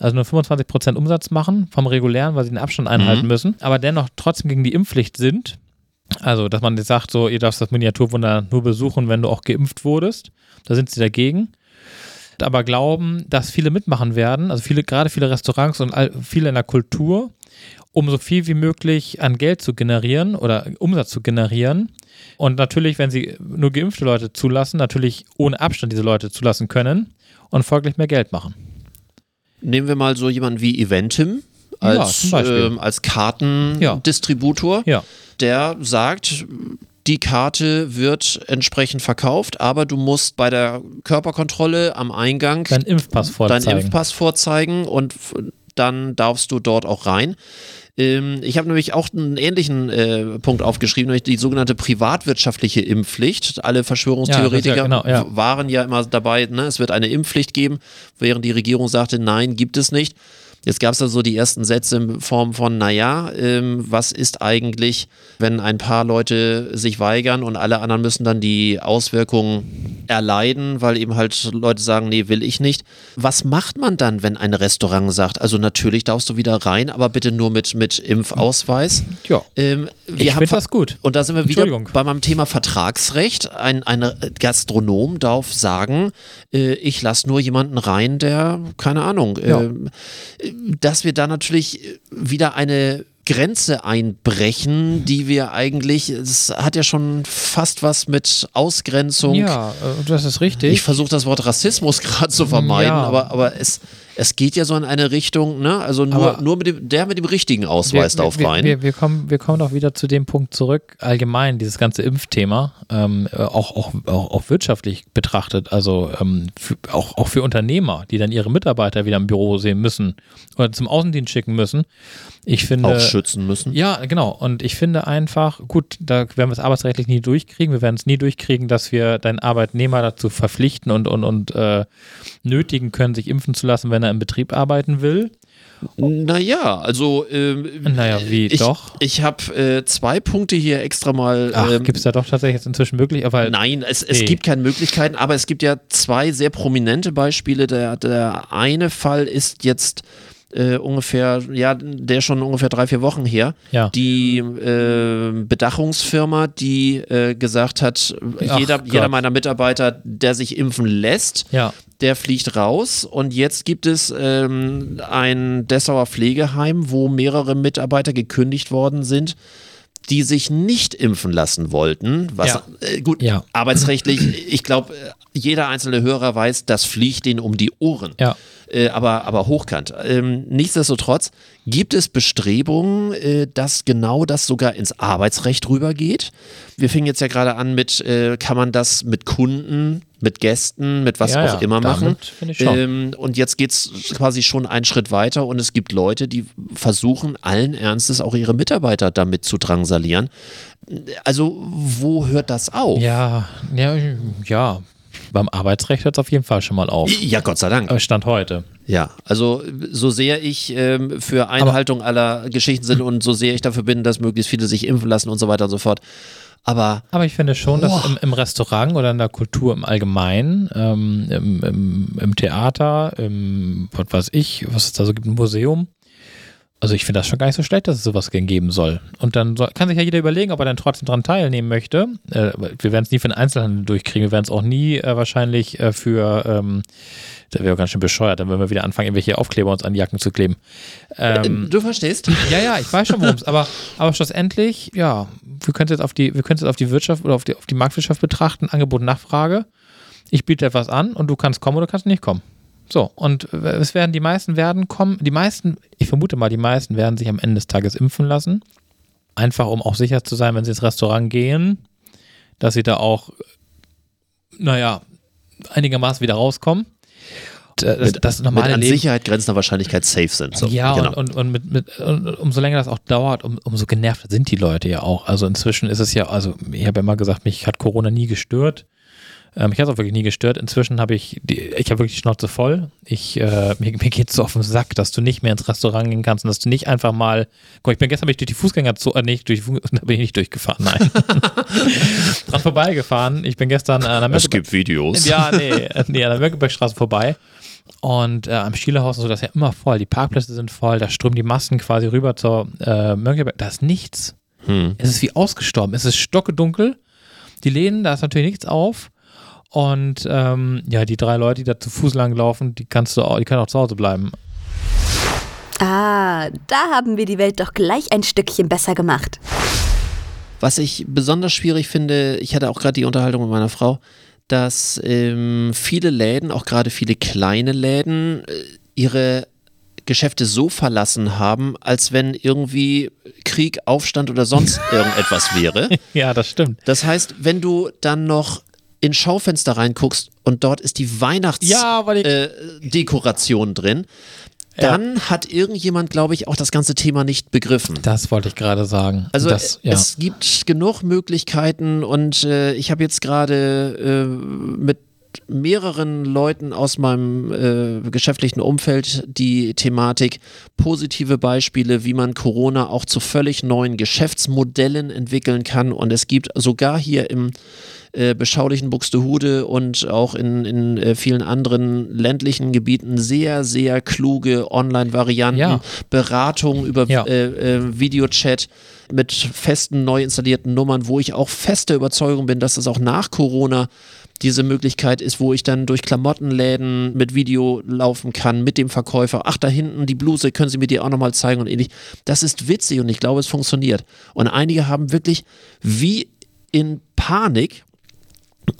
also nur 25% Umsatz machen vom regulären, weil sie den Abstand einhalten müssen, aber dennoch trotzdem gegen die Impfpflicht sind. Also, dass man jetzt sagt, so, ihr darfst das Miniaturwunder nur besuchen, wenn du auch geimpft wurdest. Da sind sie dagegen. Aber glauben, dass viele mitmachen werden, also viele, gerade viele Restaurants und all, viele in der Kultur, um so viel wie möglich an Geld zu generieren oder Umsatz zu generieren. Und natürlich, wenn sie nur geimpfte Leute zulassen, natürlich ohne Abstand diese Leute zulassen können und folglich mehr Geld machen. nehmen wir mal so jemanden wie Eventim Ja, als, Beispiel. ähm, als Kartendistributor. Ja. der sagt, die Karte wird entsprechend verkauft, aber du musst bei der Körperkontrolle am Eingang Deinen Impfpass vorzeigen. deinen Impfpass vorzeigen und dann darfst du dort auch rein. Ähm, ich habe nämlich auch einen ähnlichen äh, Punkt aufgeschrieben, nämlich die sogenannte privatwirtschaftliche Impfpflicht. Alle Verschwörungstheoretiker Ja, ja- genau, ja. waren ja immer dabei, ne, es wird eine Impfpflicht geben, während die Regierung sagte, nein, gibt es nicht. Jetzt gab es da so die ersten Sätze in Form von, naja, ähm, was ist eigentlich, wenn ein paar Leute sich weigern und alle anderen müssen dann die Auswirkungen erleiden, weil eben halt Leute sagen, nee, will ich nicht. Was macht man dann, wenn ein Restaurant sagt, also natürlich darfst du wieder rein, aber bitte nur mit, mit Impfausweis? Ja. Ähm, wir Ich haben das gut. Und da sind wir wieder bei meinem Thema Vertragsrecht. Ein, ein Gastronom darf sagen, äh, ich lasse nur jemanden rein, der, keine Ahnung, Ja. ähm, dass wir da natürlich wieder eine Grenze einbrechen, die wir eigentlich, es hat ja schon fast was mit Ausgrenzung. Ja, äh, das ist richtig. Ich versuche das Wort Rassismus <laughs> gerade zu vermeiden, Ja. aber, aber es, es geht ja so in eine Richtung, ne? Also nur, Aber- nur mit dem, der mit dem richtigen Ausweis darf wir, rein. Wir, wir, kommen, wir kommen doch wieder zu dem Punkt zurück, allgemein, dieses ganze Impfthema, ähm, äh, auch, auch, auch, auch wirtschaftlich betrachtet, also ähm, für, auch, auch für Unternehmer, die dann ihre Mitarbeiter wieder im Büro sehen müssen oder zum Außendienst schicken müssen. Ich finde. auch schützen müssen. Ja, genau. Und ich finde einfach, gut, da werden wir es arbeitsrechtlich nie durchkriegen. Wir werden es nie durchkriegen, dass wir deinen Arbeitnehmer dazu verpflichten und, und, und äh, nötigen können, sich impfen zu lassen, wenn er im Betrieb arbeiten will. Naja, also ähm, Naja, wie ich, doch? Ich habe äh, zwei Punkte hier extra mal. Ähm, gibt es da doch tatsächlich jetzt inzwischen möglich? Aber Nein, es, es Nee. gibt keine Möglichkeiten, aber es gibt ja zwei sehr prominente Beispiele. Der, der eine Fall ist jetzt äh, ungefähr, ja, der schon ungefähr drei, vier Wochen her. Ja. Die äh, Bedachungsfirma, die äh, gesagt hat, Ach jeder, Gott. jeder meiner Mitarbeiter, der sich impfen lässt, Ja. der fliegt raus. Und jetzt gibt es ähm, ein Dessauer Pflegeheim, wo mehrere Mitarbeiter gekündigt worden sind, die sich nicht impfen lassen wollten. Was Ja. äh, gut, Ja. arbeitsrechtlich, ich glaube, jeder einzelne Hörer weiß, das fliegt denen um die Ohren. Ja. Äh, aber, aber hochkant. Ähm, nichtsdestotrotz gibt es Bestrebungen, äh, dass genau das sogar ins Arbeitsrecht rübergeht. Wir fingen jetzt ja gerade an mit, äh, kann man das mit Kunden, mit Gästen, mit was Ja, auch ja, immer machen. Ähm, und jetzt geht es quasi schon einen Schritt weiter und es gibt Leute, die versuchen allen Ernstes auch ihre Mitarbeiter damit zu drangsalieren. Also wo hört das auf? Ja, ja, ja. Beim Arbeitsrecht hört es auf jeden Fall schon mal auf. Ja, Gott sei Dank. Äh, Stand heute. Ja, also so sehr ich ähm, für Einhaltung aller Geschichten sind und so sehr ich dafür bin, dass möglichst viele sich impfen lassen und so weiter und so fort. Aber Aber ich finde schon, dass Boah. im, im Restaurant oder in der Kultur im Allgemeinen, ähm, im, im, im Theater, im, was weiß ich, was es da so gibt, im Museum, also ich finde das schon gar nicht so schlecht, dass es sowas geben soll. Und dann soll, kann sich ja jeder überlegen, ob er dann trotzdem dran teilnehmen möchte. Äh, wir werden es nie für den Einzelhandel durchkriegen, wir werden es auch nie äh, wahrscheinlich äh, für, ähm, das wäre ganz schön bescheuert, dann würden wir wieder anfangen, irgendwelche Aufkleber uns an die Jacken zu kleben. Ähm, du verstehst? ja, ja, ich weiß schon, worum es, aber, aber schlussendlich, ja, wir können es jetzt auf die, wir können jetzt auf die Wirtschaft oder auf die, auf die Marktwirtschaft betrachten, Angebot und Nachfrage. Ich biete etwas an und du kannst kommen oder kannst nicht kommen. So, und es werden die meisten werden kommen, die meisten, ich vermute mal, die meisten werden sich am Ende des Tages impfen lassen. Einfach um auch sicher zu sein, wenn sie ins Restaurant gehen, dass sie da auch, naja, einigermaßen wieder rauskommen. Äh, Das, das Mit normale an Leben. Sicherheit grenzender Wahrscheinlichkeit safe sind. So, ja, genau. und, und, und, mit, mit, und umso länger das auch dauert, um, umso genervter sind die Leute ja auch. Also inzwischen ist es ja, also ich habe ja immer gesagt, mich hat Corona nie gestört. Ähm, mich hat es auch wirklich nie gestört. Inzwischen habe ich, die, ich habe wirklich die Schnauze voll. Ich, äh, mir, mir geht es so auf den Sack, dass du nicht mehr ins Restaurant gehen kannst und dass du nicht einfach mal, guck, ich bin gestern bin ich durch die Fußgängerzone, äh, nicht durch, die <laughs> da bin ich nicht durchgefahren, nein. <laughs> Dran vorbeigefahren. Ich bin gestern äh, an der es gibt Videos. ja, nee, äh, nee, an der Mönckebergstraße vorbei. Und äh, am Schielerhaus und so, das ist ja immer voll. Die Parkplätze sind voll, da strömen die Massen quasi rüber zur äh, Mönckeberg. Da ist nichts. Hm. Es ist wie ausgestorben. Es ist stockedunkel. Die Läden, da ist natürlich nichts auf. Und ähm, ja, die drei Leute, die da zu Fuß langlaufen, die kannst du auch, die können auch zu Hause bleiben. Ah, da haben wir die Welt doch gleich ein Stückchen besser gemacht. Was ich besonders schwierig finde, ich hatte auch gerade die Unterhaltung mit meiner Frau, dass ähm, viele Läden, auch gerade viele kleine Läden, äh, ihre Geschäfte so verlassen haben, als wenn irgendwie Krieg, Aufstand oder sonst <laughs> irgendetwas wäre. Ja, das stimmt. Das heißt, wenn du dann noch in Schaufenster reinguckst und dort ist die Ja, Weihnachtsdekoration äh, Dekoration drin, dann hat irgendjemand, glaube ich, auch das ganze Thema nicht begriffen. das wollte ich gerade sagen. Also das, äh, es gibt genug Möglichkeiten und äh, ich habe jetzt gerade äh, mit mehreren Leuten aus meinem äh, geschäftlichen Umfeld die Thematik positive Beispiele, wie man Corona auch zu völlig neuen Geschäftsmodellen entwickeln kann und es gibt sogar hier im äh, beschaulichen Buxtehude und auch in, in äh, vielen anderen ländlichen Gebieten sehr, sehr kluge Online-Varianten, Ja. Beratung über Ja. äh, äh, Videochat mit festen, neu installierten Nummern, wo ich auch feste Überzeugung bin, dass das auch nach Corona diese Möglichkeit ist, wo ich dann durch Klamottenläden mit Video laufen kann, mit dem Verkäufer. Ach, da hinten die Bluse, können Sie mir die auch nochmal zeigen und ähnlich. Das ist witzig und ich glaube, es funktioniert. Und einige haben wirklich wie in Panik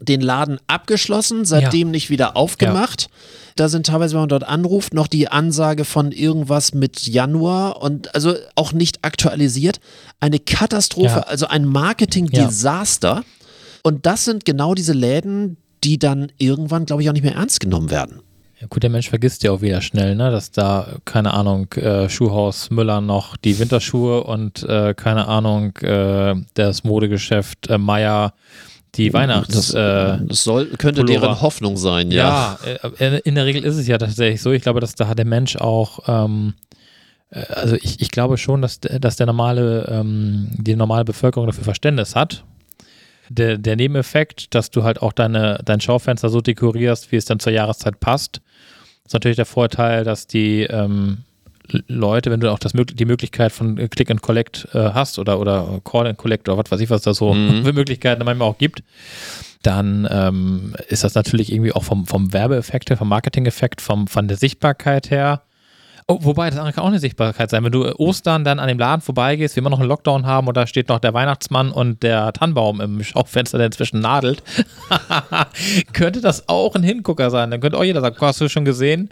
den Laden abgeschlossen, seitdem nicht wieder aufgemacht. Da sind teilweise, wenn man dort anruft, noch die Ansage von irgendwas mit Januar und also auch nicht aktualisiert. Eine Katastrophe, Ja. also ein Marketing-Desaster. Und das sind genau diese Läden, die dann irgendwann, glaube ich, auch nicht mehr ernst genommen werden. Ja, gut, der Mensch vergisst ja auch wieder schnell, ne, dass da, keine Ahnung, äh, Schuhhaus Müller noch die Winterschuhe und, äh, keine Ahnung, äh, das Modegeschäft äh, Meier die Weihnachts... Das, äh, das soll, könnte Pullover. deren Hoffnung sein, ja. ja, äh, in der Regel ist es ja tatsächlich so. Ich glaube, dass da hat der Mensch auch, ähm, äh, also ich, ich glaube schon, dass, dass der normale, ähm, die normale Bevölkerung dafür Verständnis hat. Der, der Nebeneffekt, dass du halt auch deine, dein Schaufenster so dekorierst, wie es dann zur Jahreszeit passt, ist natürlich der Vorteil, dass die ähm, Leute, wenn du auch das, die Möglichkeit von Click and Collect äh, hast oder, oder Call and Collect oder was weiß ich, was da so Mhm. <laughs> für Möglichkeiten manchmal auch gibt, dann ähm, ist das natürlich irgendwie auch vom, vom Werbeeffekt her, vom Marketing-Effekt, vom, von der Sichtbarkeit her. Oh, wobei, das andere kann auch eine Sichtbarkeit sein. Wenn du äh, Ostern dann an dem Laden vorbeigehst, wir immer noch einen Lockdown haben und da steht noch der Weihnachtsmann und der Tannenbaum im <laughs> Schaufenster, der inzwischen nadelt, <laughs> könnte das auch ein Hingucker sein. Dann könnte auch jeder sagen, hast du schon gesehen?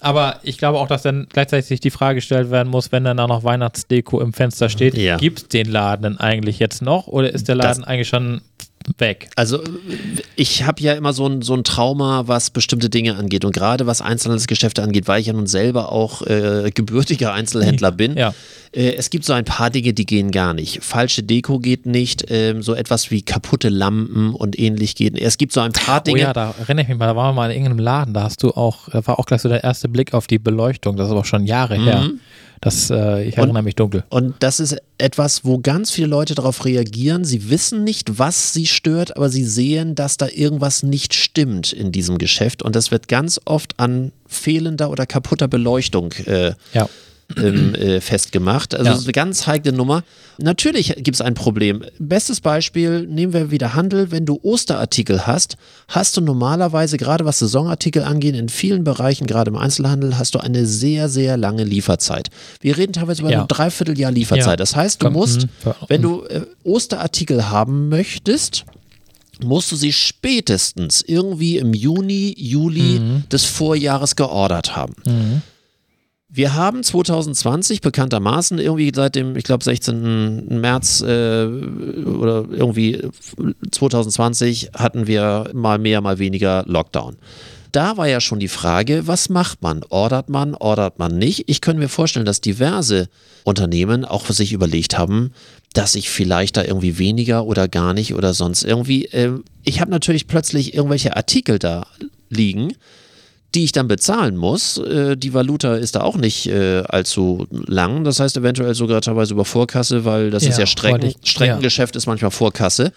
Aber ich glaube auch, dass dann gleichzeitig sich die Frage gestellt werden muss, wenn dann da noch Weihnachtsdeko im Fenster steht, Ja. gibt es den Laden denn eigentlich jetzt noch oder ist der Laden eigentlich schon weg? Also ich habe ja immer so ein, so ein Trauma, was bestimmte Dinge angeht und gerade was Einzelhandelsgeschäfte angeht, weil ich ja nun selber auch äh, gebürtiger Einzelhändler <laughs> bin. Ja. Äh, es gibt so ein paar Dinge, die gehen gar nicht. Falsche Deko geht nicht, ähm, so etwas wie kaputte Lampen und ähnlich geht nicht. Es gibt so ein paar Oh Dinge. ja, da erinnere ich mich mal, da waren wir mal in irgendeinem Laden, da hast du auch, da war auch gleich so der erste Blick auf die Beleuchtung, das ist aber schon Jahre her. Das, äh, ich erinnere mich dunkel. Und das ist etwas, wo ganz viele Leute darauf reagieren. Sie wissen nicht, was sie stört, aber sie sehen, dass da irgendwas nicht stimmt in diesem Geschäft. Und das wird ganz oft an fehlender oder kaputter Beleuchtung äh, Ja. Ähm, äh, festgemacht. Also Ja. eine ganz heikle Nummer. Natürlich gibt es ein Problem. Bestes Beispiel, nehmen wir wieder Handel. Wenn du Osterartikel hast, hast du normalerweise, gerade was Saisonartikel angeht, in vielen Bereichen, gerade im Einzelhandel, hast du eine sehr, sehr lange Lieferzeit. Wir reden teilweise über Ja. ein Dreivierteljahr Lieferzeit. Ja. Das heißt, du Komm, musst, mhm. wenn du äh, Osterartikel haben möchtest, musst du sie spätestens irgendwie im Juni, Juli Mhm. des Vorjahres geordert haben. Wir haben 2020 bekanntermaßen irgendwie seit dem, ich glaube, 16. März äh, oder irgendwie 2020 hatten wir mal mehr, mal weniger Lockdown. Da war ja schon die Frage, was macht man? Ordert man, ordert man nicht? Ich könnte mir vorstellen, dass diverse Unternehmen auch für sich überlegt haben, dass ich vielleicht da irgendwie weniger oder gar nicht oder sonst irgendwie. Äh, ich habe natürlich plötzlich irgendwelche Artikel da liegen, die ich dann bezahlen muss. Äh, die Valuta ist da auch nicht äh, allzu lang. Das heißt eventuell sogar teilweise über Vorkasse, weil das Ja, ist ja Strecken, Streckengeschäft ist manchmal Vorkasse.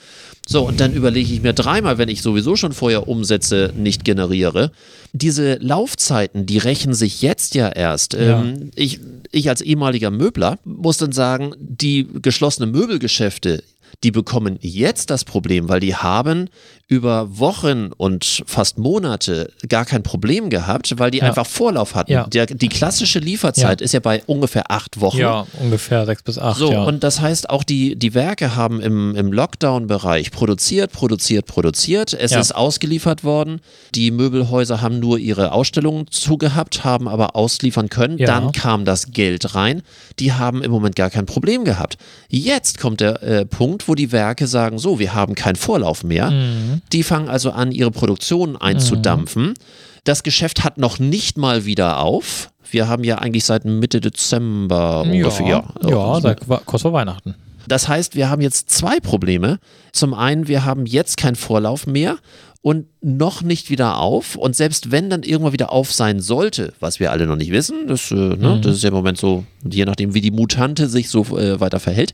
So, und dann überlege ich mir dreimal, wenn ich sowieso schon vorher Umsätze nicht generiere. Diese Laufzeiten, die rächen sich jetzt ja erst. Ja. Ähm, ich, ich als ehemaliger Möbler muss dann sagen, die geschlossenen Möbelgeschäfte, die bekommen jetzt das Problem, weil die haben über Wochen und fast Monate gar kein Problem gehabt, weil die Ja. einfach Vorlauf hatten. Ja. Der, die klassische Lieferzeit Ja. ist ja bei ungefähr acht Wochen. Ja, ungefähr sechs bis acht. So, und das heißt, auch die, die Werke haben im, im Lockdown-Bereich produziert, produziert, produziert. Es ist ausgeliefert worden. Die Möbelhäuser haben nur ihre Ausstellungen zugehabt, haben aber ausliefern können. Dann kam das Geld rein. Die haben im Moment gar kein Problem gehabt. Jetzt kommt der äh, Punkt, wo die Werke sagen, so, wir haben keinen Vorlauf mehr. Mhm. Die fangen also an, ihre Produktion einzudampfen. Das Geschäft hat noch nicht mal wieder auf. Wir haben ja eigentlich seit Mitte Dezember ungefähr. ja, ja, ja, seit, kurz vor Weihnachten. das heißt, wir haben jetzt zwei Probleme. Zum einen, wir haben jetzt keinen Vorlauf mehr und noch nicht wieder auf. Und selbst wenn dann irgendwann wieder auf sein sollte, was wir alle noch nicht wissen, das, äh, ne, das ist ja im Moment so, je nachdem, wie die Mutante sich so äh, weiter verhält,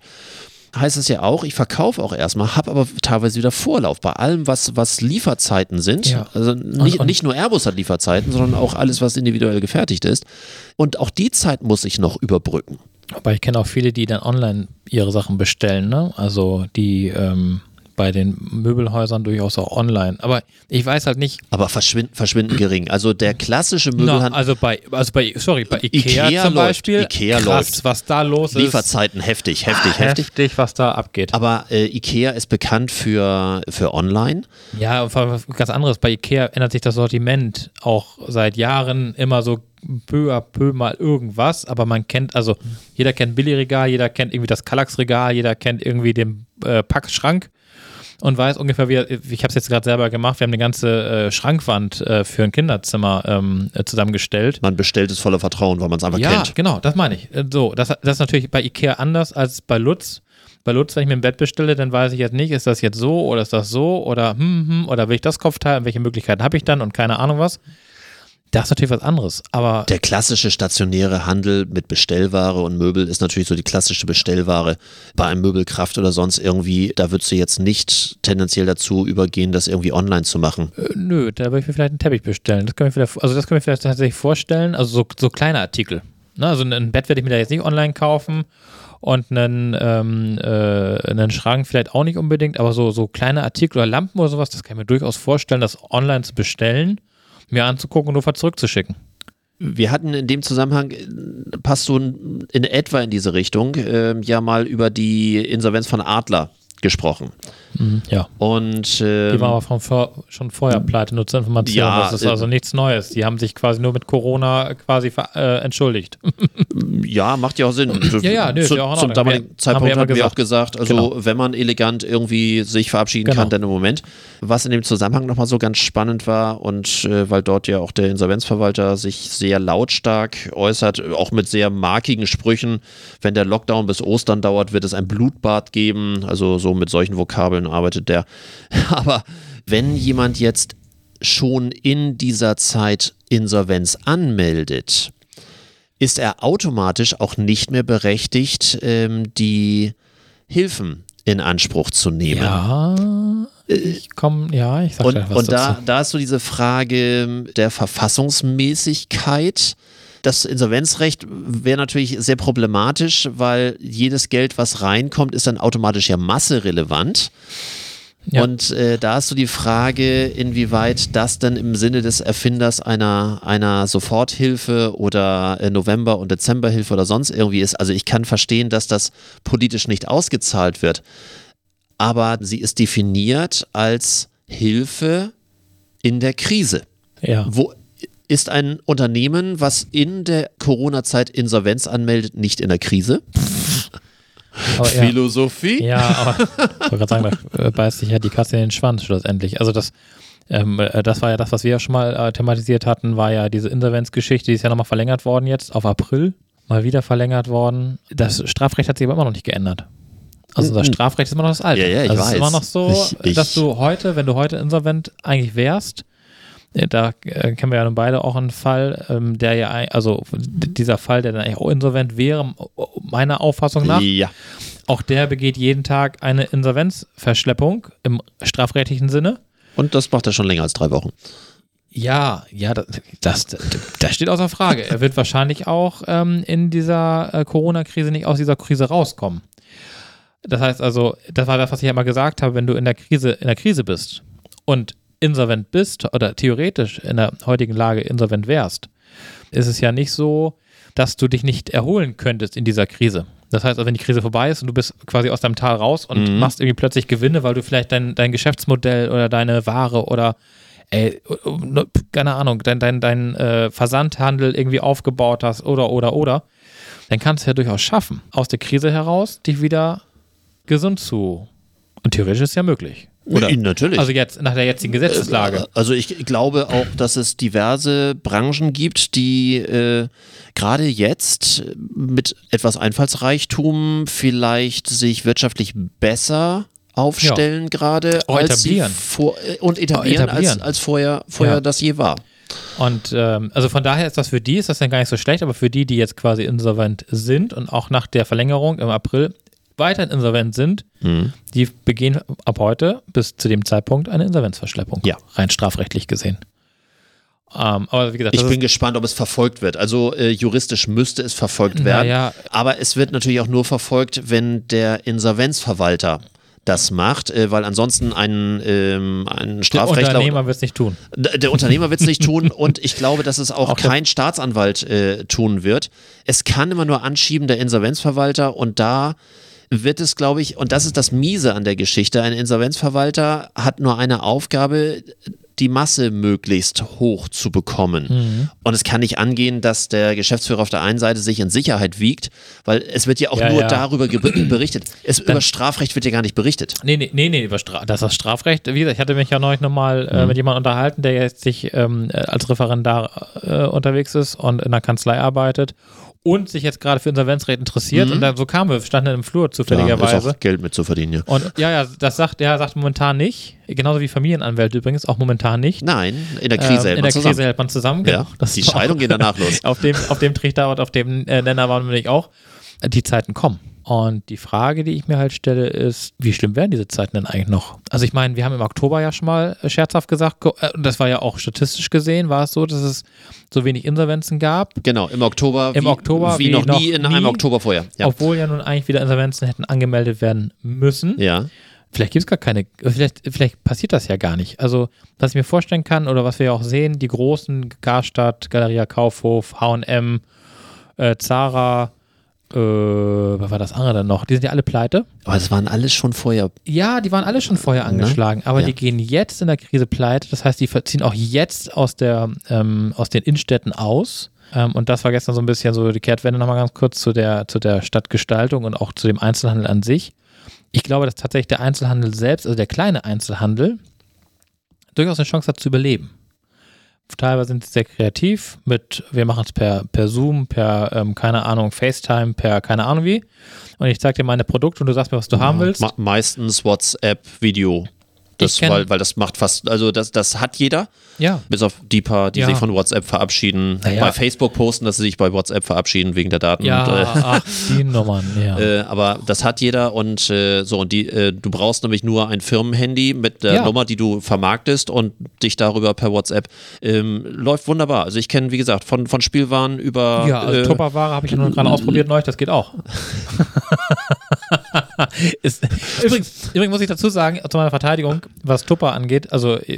heißt es ja auch, ich verkaufe auch erstmal, habe aber teilweise wieder Vorlauf bei allem, was, was Lieferzeiten sind. Ja. Also nicht, und- nicht nur Airbus hat Lieferzeiten, sondern auch alles, was individuell gefertigt ist. Und auch die Zeit muss ich noch überbrücken. Aber ich kenne auch viele, die dann online ihre Sachen bestellen, ne? Also die ähm, bei den Möbelhäusern durchaus auch online. Aber ich weiß halt nicht, Aber verschwind, verschwindend gering. Also der klassische Möbelhandel. also bei, also bei, sorry, bei Ikea, Ikea zum läuft. Beispiel, Ikea krass, läuft. was da los ist. Lieferzeiten heftig, heftig, heftig. Heftig, was da abgeht. Aber äh, Ikea ist bekannt für, für Online. Ja, ganz anderes. Bei Ikea ändert sich das Sortiment auch seit Jahren immer so peu à peu mal irgendwas, aber man kennt, also jeder kennt Billigregal, jeder kennt irgendwie das Kallax-Regal, jeder kennt irgendwie den äh, Packschrank und weiß ungefähr, wie, ich habe es jetzt gerade selber gemacht, wir haben eine ganze äh, Schrankwand äh, für ein Kinderzimmer ähm, äh, zusammengestellt. Man bestellt es voller Vertrauen, weil man es einfach Ja, kennt. genau, das meine ich. Äh, So, das, das ist natürlich bei Ikea anders als bei Lutz. Bei Lutz, wenn ich mir ein Bett bestelle, dann weiß ich jetzt nicht, ist das jetzt so oder ist das so oder hm, hm, oder will ich das Kopfteil und welche Möglichkeiten habe ich dann und keine Ahnung was. Das ist natürlich was anderes. Aber Der klassische stationäre Handel mit Bestellware und Möbel ist natürlich so die klassische Bestellware. Bei einem Möbelkraft oder sonst irgendwie, da würdest du jetzt nicht tendenziell dazu übergehen, das irgendwie online zu machen. äh, nö, da würde ich mir vielleicht einen Teppich bestellen. Das können wir vielleicht, also das können wir vielleicht tatsächlich vorstellen. Also so, so kleine Artikel. Ne? Also ein Bett werde ich mir da jetzt nicht online kaufen und einen, ähm, äh, einen Schrank vielleicht auch nicht unbedingt, aber so, so kleine Artikel oder Lampen oder sowas, das kann ich mir durchaus vorstellen, das online zu bestellen, mir anzugucken und nur zurückzuschicken. Wir hatten in dem Zusammenhang, äh, passt so in etwa in diese Richtung, äh, ja mal über die Insolvenz von Adler gesprochen. Mhm, ja. Und ähm, die war aber von vor, schon vorher pleite, nur zur Information. Ja, das ist äh, also nichts Neues. Die haben sich quasi nur mit Corona quasi äh, entschuldigt. <laughs> Ja, macht ja auch Sinn. <laughs> Ja, ja, nö, ist Zu, ja auch zum damaligen Wir- Zeitpunkt haben wir hatten wir auch gesagt, also Genau. wenn man elegant irgendwie sich verabschieden Genau. kann, dann im Moment. Was in dem Zusammenhang nochmal so ganz spannend war und äh, weil dort ja auch der Insolvenzverwalter sich sehr lautstark äußert, auch mit sehr markigen Sprüchen, wenn der Lockdown bis Ostern dauert, wird es ein Blutbad geben. Also so mit solchen Vokabeln arbeitet der. <laughs> Aber wenn jemand jetzt schon in dieser Zeit Insolvenz anmeldet, ist er automatisch auch nicht mehr berechtigt, ähm, die Hilfen in Anspruch zu nehmen. Ja, ich komme, ja, ich sag Und, was und da, dazu. da ist so diese Frage der Verfassungsmäßigkeit. Das Insolvenzrecht wäre natürlich sehr problematisch, weil jedes Geld, was reinkommt, ist dann automatisch ja masserelevant. Ja. Und äh, da ist so die Frage, inwieweit das denn im Sinne des Erfinders einer, einer Soforthilfe oder äh, November- und Dezemberhilfe oder sonst irgendwie ist. Also ich kann verstehen, dass das politisch nicht ausgezahlt wird, aber sie ist definiert als Hilfe in der Krise. Ja. Wo ist ein Unternehmen, was in der Corona-Zeit Insolvenz anmeldet, nicht in der Krise? Aber ja. Philosophie? Ja, aber ich wollte gerade sagen, da äh, beißt sich ja die Katze in den Schwanz schlussendlich. Also das, ähm, äh, das war ja das, was wir ja schon mal äh, thematisiert hatten, war ja diese Insolvenzgeschichte, die ist ja nochmal verlängert worden jetzt auf April, mal wieder verlängert worden. Das Strafrecht hat sich aber immer noch nicht geändert. Also das Strafrecht ist immer noch das alte. Ja, ja, ich also es weiß. ist immer noch so, Ich- ich- dass du heute, wenn du heute insolvent eigentlich wärst, da äh, kennen wir ja nun beide auch einen Fall, ähm, der ja, also dieser Fall, der dann eigentlich auch insolvent wäre, meiner Auffassung nach, Ja. auch der begeht jeden Tag eine Insolvenzverschleppung im strafrechtlichen Sinne. Und das macht er schon länger als drei Wochen. Ja, ja, das, das, das steht außer Frage. Er wird wahrscheinlich auch ähm, in dieser äh, Corona-Krise nicht aus dieser Krise rauskommen. Das heißt also, das war das, was ich ja immer gesagt habe, wenn du in der Krise, in der Krise bist und insolvent bist oder theoretisch in der heutigen Lage insolvent wärst, ist es ja nicht so, dass du dich nicht erholen könntest in dieser Krise. Das heißt, also, wenn die Krise vorbei ist und du bist quasi aus deinem Tal raus und Mhm. machst irgendwie plötzlich Gewinne, weil du vielleicht dein, dein Geschäftsmodell oder deine Ware oder ey, ne, keine Ahnung, dein, dein, dein äh, Versandhandel irgendwie aufgebaut hast oder, oder, oder, dann kannst du ja durchaus schaffen, aus der Krise heraus dich wieder gesund zu. Und theoretisch ist es ja möglich. Oder? Natürlich. Also jetzt, nach der jetzigen Gesetzeslage. Also ich glaube auch, dass es diverse Branchen gibt, die äh, gerade jetzt mit etwas Einfallsreichtum vielleicht sich wirtschaftlich besser aufstellen gerade Auch als sie etablieren. vor, äh, und etablieren, etablieren. Als, als vorher, vorher Ja. das je war. Und ähm, also von daher ist das für die, ist das dann gar nicht so schlecht, aber für die, die jetzt quasi insolvent sind und auch nach der Verlängerung im April weiterhin insolvent sind, Mhm. die begehen ab heute bis zu dem Zeitpunkt eine Insolvenzverschleppung. Ja. Rein strafrechtlich gesehen. Ähm, aber wie gesagt, Ich bin gespannt, ob es verfolgt wird. Also äh, juristisch müsste es verfolgt werden. Naja. Aber es wird natürlich auch nur verfolgt, wenn der Insolvenzverwalter das macht, äh, weil ansonsten ein, ähm, ein der Strafrechtler Unternehmer wird es nicht tun. Der Unternehmer wird es nicht tun <laughs> und ich glaube, dass es auch, Auch der- kein Staatsanwalt äh, tun wird. Es kann immer nur anschieben der Insolvenzverwalter und da wird es, glaube ich, und das ist das Miese an der Geschichte, ein Insolvenzverwalter hat nur eine Aufgabe, die Masse möglichst hoch zu bekommen. Mhm. Und es kann nicht angehen, dass der Geschäftsführer auf der einen Seite sich in Sicherheit wiegt, weil es wird ja auch Ja, nur ja. darüber <clears throat> berichtet. Es, über Strafrecht wird ja gar nicht berichtet. Nee, nee, nee, nee über Stra das ist das Strafrecht. Wie gesagt, ich hatte mich ja neulich nochmal äh, mit jemandem unterhalten, der jetzt sich ähm, äh, als Referendar äh, unterwegs ist und in einer Kanzlei arbeitet und sich jetzt gerade für Insolvenzrecht interessiert. Und dann, so kamen wir, standen im Flur Ja, ist zufälligerweise. auch Geld mit zu verdienen, ja. und ja, ja, das sagt, er sagt momentan nicht. Genauso wie Familienanwälte übrigens, auch momentan nicht. Nein, in der Krise Ähm, hält in man der zusammen. Krise hält man zusammen. Ja, genau. Das die ist auch- Scheidung geht danach los. <laughs> Auf dem, auf dem Trichter und auf dem äh, Nenner waren wir nicht auch. Die Zeiten kommen. Und die Frage, die ich mir halt stelle, ist, wie schlimm werden diese Zeiten denn eigentlich noch? Also ich meine, wir haben im Oktober ja schon mal äh, scherzhaft gesagt, äh, das war ja auch statistisch gesehen, war es so, dass es so wenig Insolvenzen gab, Genau, im Oktober, Im wie, Oktober wie, wie noch, noch nie in nie. einem Oktober vorher. Ja. obwohl ja nun eigentlich wieder Insolvenzen hätten angemeldet werden müssen. ja. Vielleicht gibt es gar keine, vielleicht, vielleicht passiert das ja gar nicht. Also, was ich mir vorstellen kann oder was wir ja auch sehen, die großen Karstadt, Galeria Kaufhof, H&M, äh, Zara, äh, was war das andere dann noch? Die sind ja alle pleite. Aber das waren alles schon vorher. Ja, die waren alle schon vorher angeschlagen, aber Ja. die gehen jetzt in der Krise pleite. Das heißt, die ziehen auch jetzt aus, der, ähm, aus den Innenstädten aus. Ähm, und das war gestern so ein bisschen so die Kehrtwende nochmal ganz kurz zu der, zu der Stadtgestaltung und auch zu dem Einzelhandel an sich. Ich glaube, dass tatsächlich der Einzelhandel selbst, also der kleine Einzelhandel, durchaus eine Chance hat zu überleben. Teilweise sind sie sehr kreativ mit, wir machen es per, per Zoom, per, ähm, keine Ahnung, FaceTime, per keine Ahnung wie. Und ich zeige dir meine Produkte und du sagst mir, was du haben willst. Me meistens WhatsApp, Video. Das, weil, weil das macht fast, also das, das hat jeder, Ja, bis auf die paar, die Ja. sich von WhatsApp verabschieden. Naja. Bei Facebook posten, dass sie sich bei WhatsApp verabschieden wegen der Daten. ja, Und, äh, ach, <laughs> die Nummern, ja. Äh, aber das hat jeder und äh, so und die, äh, du brauchst nämlich nur ein Firmenhandy mit der Ja. Nummer, die du vermarktest und dich darüber per WhatsApp ähm, läuft wunderbar. Also ich kenne wie gesagt von von Spielwaren über Ja, also äh, Tupperware habe ich ja nur gerade ausprobiert neulich, das geht auch. <laughs> ist, übrigens, übrigens muss ich dazu sagen, zu meiner Verteidigung, was Tupper angeht, also äh,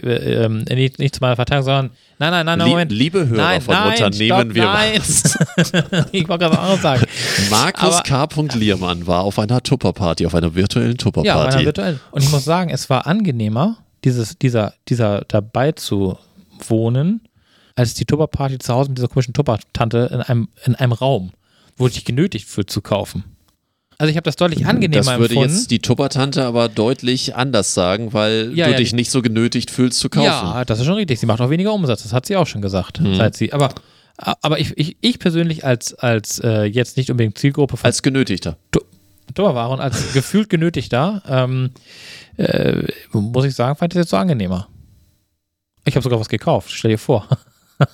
ähm, nicht, nicht zu meiner Verteidigung, sondern nein, nein, nein, Moment. liebe Hörer nein, von nein, Unternehmen, stopp, wir <laughs> nein. <laughs> ich wollte gerade anderes sagen. Markus Aber- K. Liermann war auf einer Tupperparty, auf einer virtuellen Ja, bei Tupperparty. einer virtuellen. Und ich muss sagen, es war angenehmer, dieses, dieser, dieser dabei zu wohnen, als die Tupperparty zu Hause mit dieser komischen Tupper-Tante in einem, in einem Raum, wo ich genötigt für zu kaufen. Also ich habe das deutlich angenehmer das würde empfunden. jetzt die Tuppertante aber deutlich anders sagen, weil Ja, du ja, dich nicht so genötigt fühlst zu kaufen. Ja, das ist schon richtig. Sie macht auch weniger Umsatz. Das hat sie auch schon gesagt. Hm. Seit sie, aber aber ich, ich, ich persönlich als, als äh, jetzt nicht unbedingt Zielgruppe von Als Genötigter. Tupperware und als <laughs> gefühlt genötigter, ähm, äh, muss ich sagen, fand ich das jetzt so angenehmer. Ich habe sogar was gekauft. Stell dir vor. <laughs>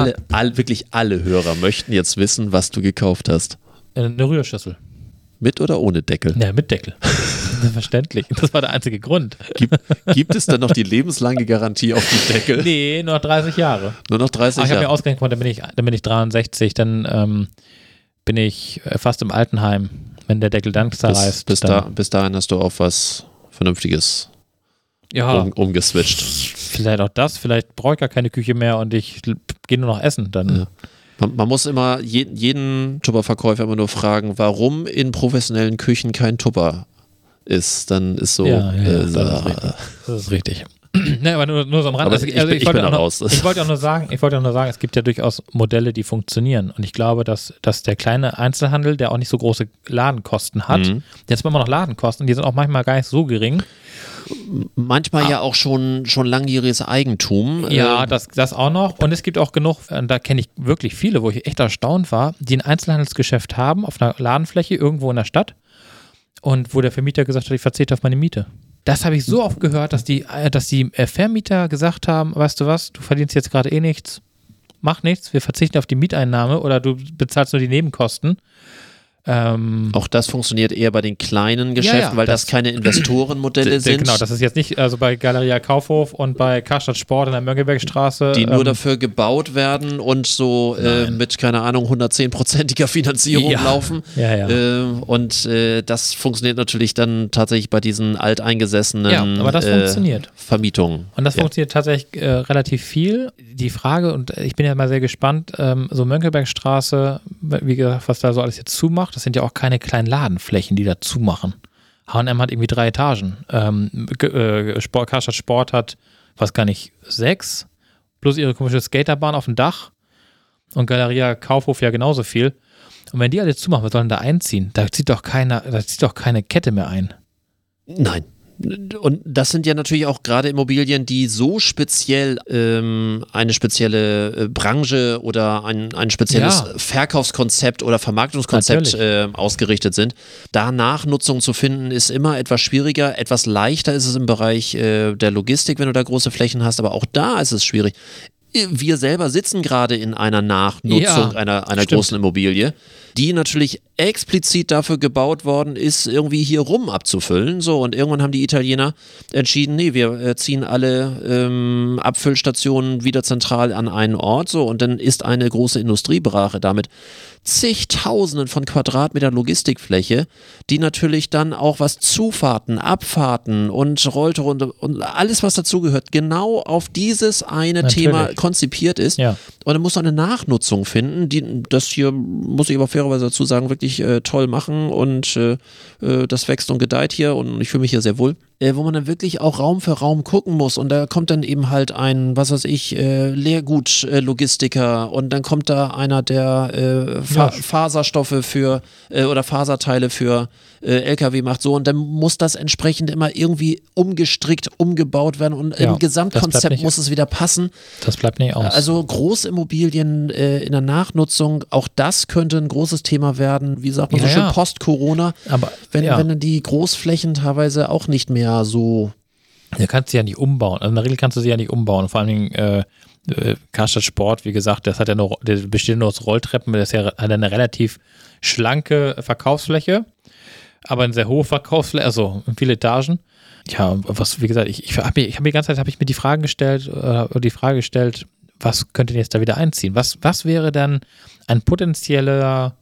Alle, all, wirklich alle Hörer möchten jetzt wissen, was du gekauft hast. Eine Rührschüssel. Mit oder ohne Deckel? Ja, mit Deckel. <laughs> Verständlich. Das war der einzige Grund. Gibt, gibt es dann noch die lebenslange Garantie auf die Deckel? Nee, nur noch 30 Jahre. Nur noch 30 Aber ich habe mir Jahre. ausgerechnet, dann bin ich, dann bin ich 63, dann ähm, bin ich äh, fast im Altenheim, wenn der Deckel dann Bis, zerreißt. bis, dann, da, bis dahin hast du auf was Vernünftiges ja, um, umgeswitcht. vielleicht auch das, vielleicht brauche ich gar keine Küche mehr und ich gehe nur noch essen. Dann Ja. Man, man muss immer je, jeden Tupperverkäufer immer nur fragen, warum in professionellen Küchen kein Tupper ist. Dann ist so. Ja, ja, äh, das ist richtig. Das ist richtig. <clears throat> ne, aber nur, nur so am Rand. Also, ich also bin- ich wollte raus. Ich wollte auch nur sagen, ich wollte auch nur sagen, es gibt ja durchaus Modelle, die funktionieren. Und ich glaube, dass, dass der kleine Einzelhandel, der auch nicht so große Ladenkosten hat, Mhm. der hat zwar immer noch Ladenkosten, die sind auch manchmal gar nicht so gering. manchmal ja auch schon, schon langjähriges Eigentum. Ja, Äh, das, das auch noch. Und es gibt auch genug, äh, da kenne ich wirklich viele, wo ich echt erstaunt war, die ein Einzelhandelsgeschäft haben auf einer Ladenfläche irgendwo in der Stadt und wo der Vermieter gesagt hat, ich verzichte auf meine Miete. Das habe ich so oft gehört, dass die, äh, dass die äh, Vermieter gesagt haben, weißt du was, du verdienst jetzt gerade eh nichts, mach nichts, wir verzichten auf die Mieteinnahme oder du bezahlst nur die Nebenkosten. Ähm, Auch das funktioniert eher bei den kleinen Geschäften, ja, weil das, das- keine Investorenmodelle sind. Genau, das ist jetzt nicht, also bei Galeria Kaufhof und bei Karstadt Sport in der Mönckebergstraße. die nur ähm, dafür gebaut werden und so äh, mit, keine Ahnung, 110-prozentiger Finanzierung Ja. laufen. <laughs> Ja, ja. Äh, und äh, das funktioniert natürlich dann tatsächlich bei diesen alteingesessenen Ja, aber das äh, funktioniert. Vermietungen. Und das ja. funktioniert tatsächlich äh, relativ viel. Die Frage, und ich bin ja mal sehr gespannt, ähm, so Mönckebergstraße, wie gesagt, was da so alles jetzt zumacht, das sind ja auch keine kleinen Ladenflächen, die da zumachen. H&M hat irgendwie drei Etagen. Ähm, äh, Sport, Karstadt Sport hat, weiß gar nicht, sechs, plus ihre komische Skaterbahn auf dem Dach und Galeria Kaufhof ja genauso viel. Und wenn die alle zumachen, was sollen da einziehen? Da zieht doch keiner, da zieht doch keine Kette mehr ein. Nein. Und das sind ja natürlich auch gerade Immobilien, die so speziell ähm, eine spezielle äh, Branche oder ein, ein spezielles Ja. Verkaufskonzept oder Vermarktungskonzept äh, ausgerichtet sind. Da Nachnutzung zu finden, ist immer etwas schwieriger. Etwas leichter ist es im Bereich äh, der Logistik, wenn du da große Flächen hast, aber auch da ist es schwierig. Wir selber sitzen gerade in einer Nachnutzung Ja, einer, einer stimmt. großen Immobilie. die natürlich explizit dafür gebaut worden ist, irgendwie hier rum abzufüllen. So, und irgendwann haben die Italiener entschieden, nee, wir äh, ziehen alle ähm, Abfüllstationen wieder zentral an einen Ort. So, und dann ist eine große Industriebrache damit zigtausenden von Quadratmetern Logistikfläche, die natürlich dann auch was Zufahrten, Abfahrten und Rolltorunde und alles, was dazugehört, genau auf dieses eine Natürlich. Thema konzipiert ist. Ja. Und dann muss man eine Nachnutzung finden, die das hier, muss ich aber fairerweise dazu sagen, wirklich äh, toll machen und äh, äh, das wächst und gedeiht hier und ich fühle mich hier sehr wohl. Äh, wo man dann wirklich auch Raum für Raum gucken muss und da kommt dann eben halt ein, was weiß ich, äh, Leergutlogistiker und dann kommt da einer, der äh, Fa Ja. Faserstoffe für äh, oder Faserteile für äh, LKW macht so und dann muss das entsprechend immer irgendwie umgestrickt, umgebaut werden und Ja, im Gesamtkonzept muss es wieder passen. Das bleibt nicht aus. Also Großimmobilien äh, in der Nachnutzung, auch das könnte ein großes Thema werden. Wie sagt man Ja, so schön. Post-Corona, aber wenn, wenn dann die Großflächen teilweise auch nicht mehr so. Du kannst sie ja nicht umbauen. Also in der Regel kannst du sie ja nicht umbauen. Vor allen Dingen äh, äh, Karstadt Sport, wie gesagt, das hat ja nur, der besteht nur aus Rolltreppen, das ja, hat eine relativ schlanke Verkaufsfläche, aber eine sehr hohe Verkaufsfläche, also viele Etagen. Ja, was, wie gesagt, ich, ich habe mir, hab mir die ganze Zeit habe ich mir die Fragen gestellt, äh, die Frage gestellt, was könnte denn jetzt da wieder einziehen? Was, was wäre dann ein potenzieller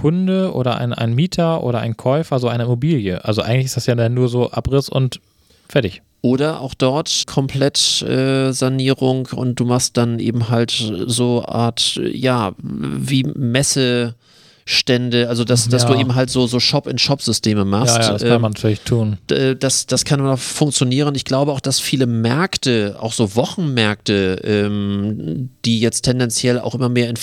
Kunde oder ein, ein Mieter oder ein Käufer so einer Immobilie? Also eigentlich ist das ja dann nur so Abriss und fertig. Oder auch dort komplett äh, Sanierung und du machst dann eben halt so Art, ja, wie Messestände, also dass, dass Ja. du eben halt so, so Shop-in-Shop-Systeme machst. Ja, ja, das Ähm, kann man natürlich tun. das, das kann noch funktionieren. Ich glaube auch, dass viele Märkte, auch so Wochenmärkte, ähm, die jetzt tendenziell auch immer mehr in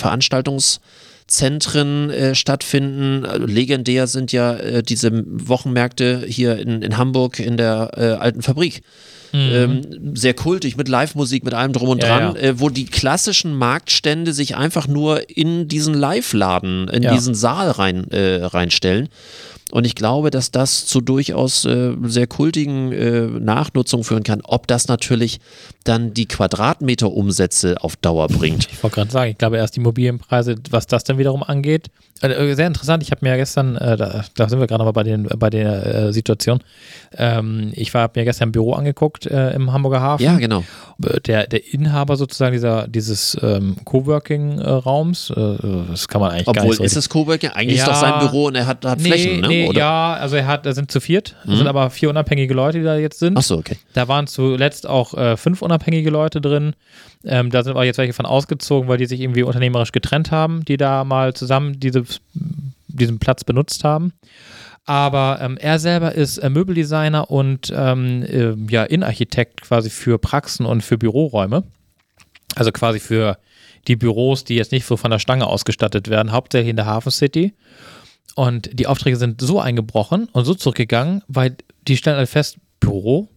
Veranstaltungszentren äh, stattfinden. Also legendär sind ja äh, diese Wochenmärkte hier in, in Hamburg in der äh, alten Fabrik. Ähm, sehr kultig mit Live-Musik, mit allem drum und Mhm. Ja, dran, ja. Äh, wo die klassischen Marktstände sich einfach nur in diesen Live-Laden, in Ja. diesen Saal rein, äh, reinstellen. Und ich glaube, dass das zu durchaus äh, sehr kultigen äh, Nachnutzung führen kann. Ob das natürlich dann die Quadratmeterumsätze auf Dauer bringt. Ich wollte gerade sagen, ich glaube erst die Immobilienpreise, was das denn wiederum angeht. Äh, sehr interessant, ich habe mir ja gestern, äh, da, da sind wir gerade aber bei, den, bei der äh, Situation, ähm, ich habe mir gestern ein Büro angeguckt äh, im Hamburger Hafen. Ja, genau. Der, der Inhaber sozusagen dieser, dieses ähm, Coworking-Raums, äh, das kann man eigentlich gar Obwohl, nicht so ist es Coworking? Eigentlich ist Ja. doch sein Büro und er hat, hat nee, Flächen, ne? nee, Oder? ja, also er hat, da sind zu viert, es sind aber vier unabhängige Leute, die da jetzt sind. Ach so, okay. Da waren zuletzt auch äh, fünf unabhängige Leute drin. Ähm, da sind aber jetzt welche von ausgezogen, weil die sich irgendwie unternehmerisch getrennt haben, die da mal zusammen diese, diesen Platz benutzt haben. Aber ähm, er selber ist äh, Möbeldesigner und ähm, äh, ja, Innenarchitekt quasi für Praxen und für Büroräume. Also quasi für die Büros, die jetzt nicht so von der Stange ausgestattet werden, hauptsächlich in der Hafen City. Und die Aufträge sind so eingebrochen und so zurückgegangen, weil die stellen halt fest, Büro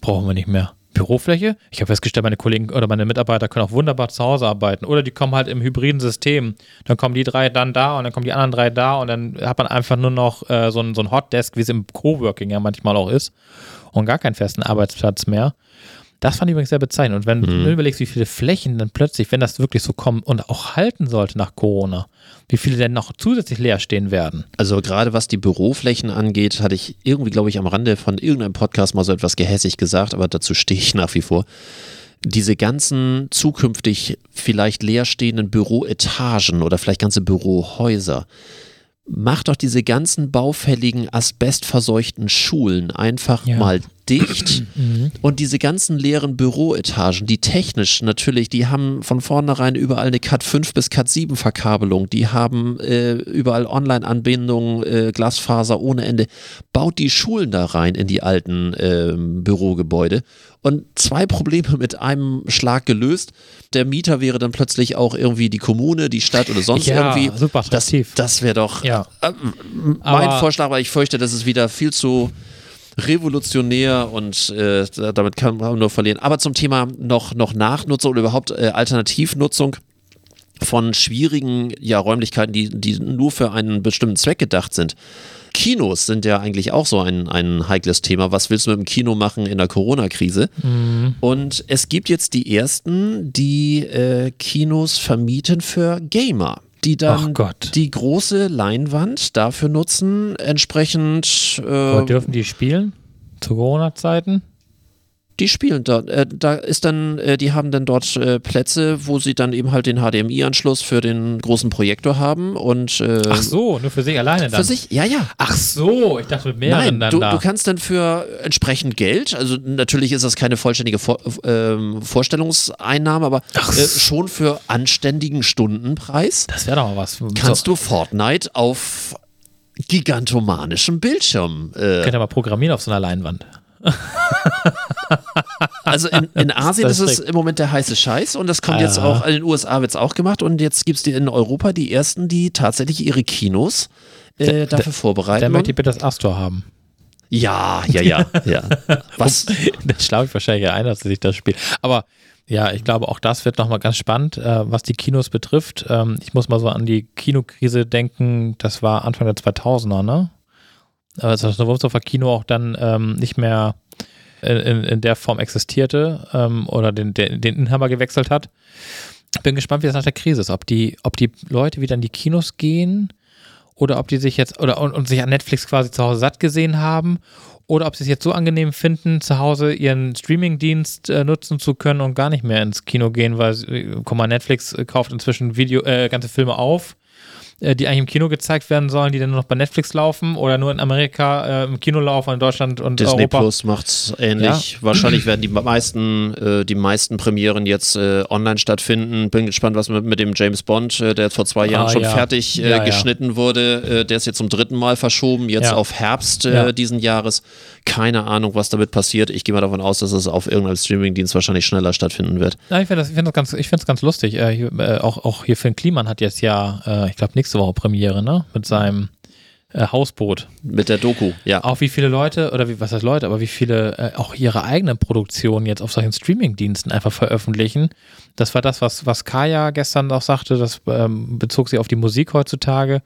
brauchen wir nicht mehr. Bürofläche? Ich habe festgestellt, meine Kollegen oder meine Mitarbeiter können auch wunderbar zu Hause arbeiten. Oder die kommen halt im hybriden System. Dann kommen die drei dann da und dann kommen die anderen drei da und dann hat man einfach nur noch äh, so ein, so ein Hotdesk, wie es im Coworking ja manchmal auch ist. Und gar keinen festen Arbeitsplatz mehr. Das fand ich übrigens sehr bezeichnend. Und wenn Mhm. du überlegst, wie viele Flächen dann plötzlich, wenn das wirklich so kommt und auch halten sollte nach Corona, wie viele denn noch zusätzlich leer stehen werden. Also gerade was die Büroflächen angeht, hatte ich irgendwie, glaube ich, am Rande von irgendeinem Podcast mal so etwas gehässig gesagt, aber dazu stehe ich nach wie vor. Diese ganzen zukünftig vielleicht leerstehenden Büroetagen oder vielleicht ganze Bürohäuser, mach doch diese ganzen baufälligen, asbestverseuchten Schulen einfach Ja. mal dicht <clears throat> und diese ganzen leeren Büroetagen, die technisch natürlich, die haben von vornherein überall eine Cat 5 bis Cat 7 Verkabelung, die haben äh, überall Online-Anbindungen, äh, Glasfaser ohne Ende. Baut die Schulen da rein in die alten ähm, Bürogebäude und zwei Probleme mit einem Schlag gelöst. Der Mieter wäre dann plötzlich auch irgendwie die Kommune, die Stadt oder sonst Ja, irgendwie. super das attraktiv. das wäre doch Ja. äh, mein Aber- Vorschlag, aber ich fürchte, das ist wieder viel zu revolutionär und äh, damit kann man nur verlieren. Aber zum Thema noch, noch Nachnutzung oder überhaupt äh, Alternativnutzung von schwierigen ja, Räumlichkeiten, die, die nur für einen bestimmten Zweck gedacht sind. Kinos sind ja eigentlich auch so ein, ein heikles Thema. Was willst du mit dem Kino machen in der Corona-Krise? Und es gibt jetzt die ersten, die äh, Kinos vermieten für Gamer. Die dann die große Leinwand dafür nutzen, entsprechend äh, dürfen die spielen? Zu Corona-Zeiten? Die spielen dort. Äh, da ist dann, äh, die haben dann dort äh, Plätze, wo sie dann eben halt den HDMI-Anschluss für den großen Projektor haben und äh, Ach so, nur für sich alleine dann. für sich, ja, ja. Ach so, ich dachte mit mehreren Nein, dann du, da. du kannst dann für entsprechend Geld, also natürlich ist das keine vollständige Vor ähm, Vorstellungseinnahme, aber äh, schon für anständigen Stundenpreis das wäre doch mal was. kannst du Fortnite auf gigantomanischem Bildschirm. Äh, Könnt ihr mal programmieren auf so einer Leinwand. <laughs> also in, in Asien Das ist ist es im Moment der heiße Scheiß und das kommt jetzt Ja. auch, in den USA wird es auch gemacht und jetzt gibt es in Europa die ersten, die tatsächlich ihre Kinos äh, dafür vorbereiten. Dann möchte ich bitte das Astor haben. ja, ja, ja, ja. <laughs> Was? <laughs> Dann schlafe ich wahrscheinlich ein, dass sich das spielt. Aber ja, ich glaube, auch das wird nochmal ganz spannend, äh, was die Kinos betrifft. Ähm, ich muss mal so an die Kinokrise denken, das war Anfang der 2000er, ne? Also das Wurmsdorfer Kino auch dann ähm, nicht mehr in, in, der Form existierte ähm, oder den, den, den Inhaber gewechselt hat. Bin gespannt, wie das nach der Krise ist. Ob die, ob die Leute wieder in die Kinos gehen oder ob die sich jetzt oder und, und sich an Netflix quasi zu Hause satt gesehen haben oder ob sie es jetzt so angenehm finden, zu Hause ihren Streamingdienst äh, nutzen zu können und gar nicht mehr ins Kino gehen, weil äh, guck mal, Netflix äh, kauft inzwischen Video, äh, ganze Filme auf, die eigentlich im Kino gezeigt werden sollen, die dann nur noch bei Netflix laufen oder nur in Amerika äh, im Kino laufen, in Deutschland und Disney Europa. Plus macht's ähnlich. Wahrscheinlich werden die meisten, äh, die meisten Premieren jetzt äh, online stattfinden. Bin gespannt, was mit, mit dem James Bond, äh, der vor zwei Jahren Ah, schon ja. fertig äh, Ja, ja. geschnitten wurde, äh, der ist jetzt zum dritten Mal verschoben, jetzt Ja. auf Herbst äh, Ja. diesen Jahres. Keine Ahnung, was damit passiert. Ich gehe mal davon aus, dass es auf irgendeinem Streamingdienst wahrscheinlich schneller stattfinden wird. Ja, ich finde das, ich find das ganz, ich find's ganz lustig. Äh, hier, äh, auch, auch hier Finn Kliman hat jetzt ja, äh, ich glaube, nächste Woche Premiere, ne? Mit seinem äh, Hausboot. Mit der Doku, ja. Auch wie viele Leute, oder wie, was heißt Leute, aber wie viele äh, auch ihre eigenen Produktionen jetzt auf solchen Streamingdiensten einfach veröffentlichen. Das war das, was, was Kaya gestern auch sagte, das ähm, bezog sich auf die Musik heutzutage.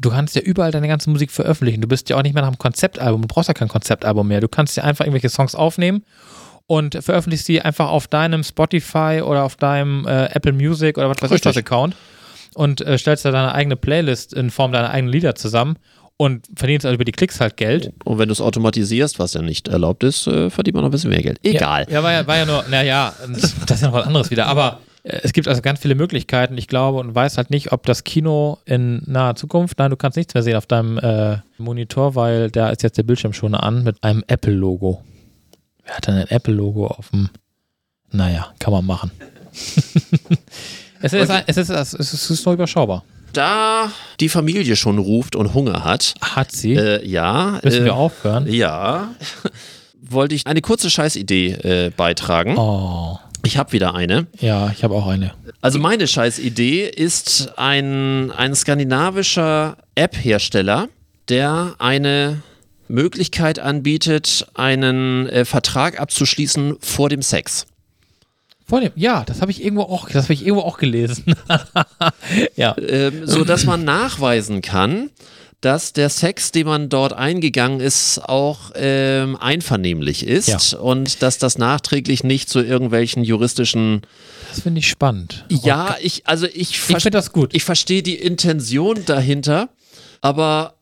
Du kannst ja überall deine ganze Musik veröffentlichen. Du bist ja auch nicht mehr nach einem Konzeptalbum. Du brauchst ja kein Konzeptalbum mehr. Du kannst ja einfach irgendwelche Songs aufnehmen und veröffentlichst sie einfach auf deinem Spotify oder auf deinem äh, Apple Music oder was weiß ich was Account und äh, stellst da deine eigene Playlist in Form deiner eigenen Lieder zusammen und verdienst also über die Klicks halt Geld. Und wenn du es automatisierst, was ja nicht erlaubt ist, äh, verdient man noch ein bisschen mehr Geld. Egal. Ja, ja, war ja, war ja nur, naja, das ist ja noch was anderes wieder. Aber es gibt also ganz viele Möglichkeiten. Ich glaube und weiß halt nicht, ob das Kino in naher Zukunft, nein, du kannst nichts mehr sehen auf deinem äh, Monitor, weil da ist jetzt der Bildschirm schon an mit einem Apple-Logo. Wer hat denn ein Apple-Logo auf dem? Naja, kann man machen. <laughs> es, ist, ein- es, ist, es, ist, es ist nur überschaubar. Da die Familie schon ruft und Hunger hat, Hat sie? äh, ja. Müssen äh, wir aufhören? Ja. <laughs> Wollte ich eine kurze Scheißidee äh, beitragen. Oh, Ich habe wieder eine. ja, ich habe auch eine. Also meine Scheißidee ist ein, ein skandinavischer App-Hersteller, der eine Möglichkeit anbietet, einen äh, Vertrag abzuschließen vor dem Sex. Vor dem, ja, das habe ich irgendwo auch, das habe ich irgendwo auch gelesen. <laughs> ja. ähm, so dass man nachweisen kann, dass der Sex, den man dort eingegangen ist, auch ähm, einvernehmlich ist Ja. und dass das nachträglich nicht zu irgendwelchen juristischen. Das finde ich spannend. Ja, ich also ich, Ich finde das gut. ich verstehe die Intention dahinter, aber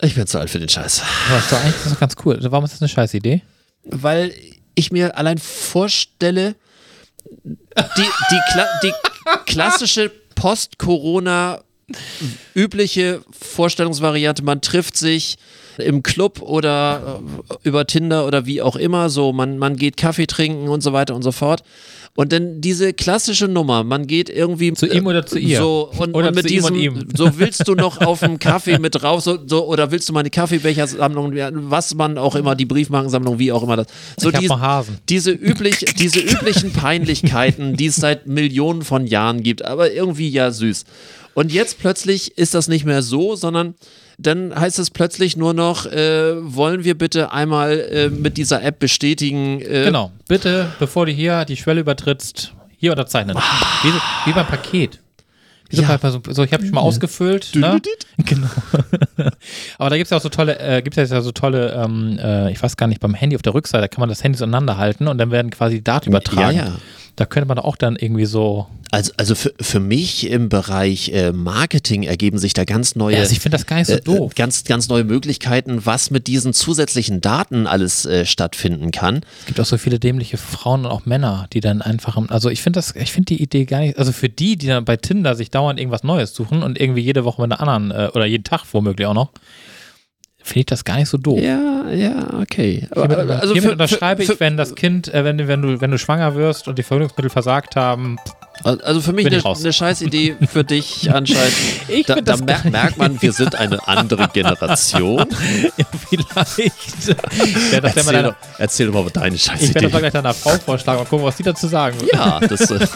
ich bin zu alt für den Scheiß, Aber das ist doch eigentlich das ist ganz cool. Also Warum ist das eine scheiß Idee? weil ich mir allein vorstelle, die die, Kla die <laughs> klassische Post-Corona übliche Vorstellungsvariante, man trifft sich im Club oder äh, über Tinder oder wie auch immer, so man, man geht Kaffee trinken und so weiter und so fort. Und dann diese klassische Nummer, man geht irgendwie Zu ihm oder zu ihr? So, und, Oder und mit zu ihm diesem, ihm? so willst du noch auf dem Kaffee mit drauf, so, so, oder willst du meine Kaffeebechersammlung, was man auch immer, die Briefmarkensammlung, wie auch immer das. So ich dies- Hasen. diese, üblich, diese üblichen Peinlichkeiten, die es seit Millionen von Jahren gibt, aber irgendwie ja süß. Und jetzt plötzlich ist das nicht mehr so, sondern dann heißt es plötzlich nur noch, äh, wollen wir bitte einmal äh, mit dieser App bestätigen. Äh, Genau. Bitte, bevor du hier die Schwelle übertrittst, hier unterzeichnen. Wie, so- wie beim Paket. Wie so, Ja. so, ich habe mich mal ausgefüllt. Ne? <laughs> Genau. Aber da gibt es ja auch so tolle, äh, gibt es ja so tolle, ähm, äh, ich weiß gar nicht, beim Handy auf der Rückseite kann man das Handy so aneinander halten und dann werden quasi die Daten übertragen. Ja, ja. Da könnte man auch dann irgendwie so. Also, also für, für mich im Bereich äh, Marketing ergeben sich da ganz neue, Ja, also ich finde das gar nicht so äh, doof. ganz, ganz neue Möglichkeiten, was mit diesen zusätzlichen Daten alles äh, stattfinden kann. Es gibt auch so viele dämliche Frauen und auch Männer, die dann einfach, also ich finde das, ich finde die Idee gar nicht, also für die, die dann bei Tinder sich dauernd irgendwas Neues suchen und irgendwie jede Woche mit einer anderen äh, oder jeden Tag womöglich auch noch, finde ich das gar nicht so doof. Ja, ja, okay. Hiermit, Aber, also hiermit für- unterschreibe für, ich, wenn das Kind, äh, wenn, du- wenn, du, wenn du schwanger wirst und die Verhütungsmittel versagt haben, Also für mich eine, eine Scheißidee für dich <laughs> anscheinend. Ich da da mer merkt man, wir sind eine andere Generation. <laughs> ja, vielleicht. <laughs> ja, wäre mal Erzähl, deiner, erzähl mal deine ich werde das mal gleich deiner Frau vorschlagen und gucken, was die dazu sagen wird. Ja, das äh,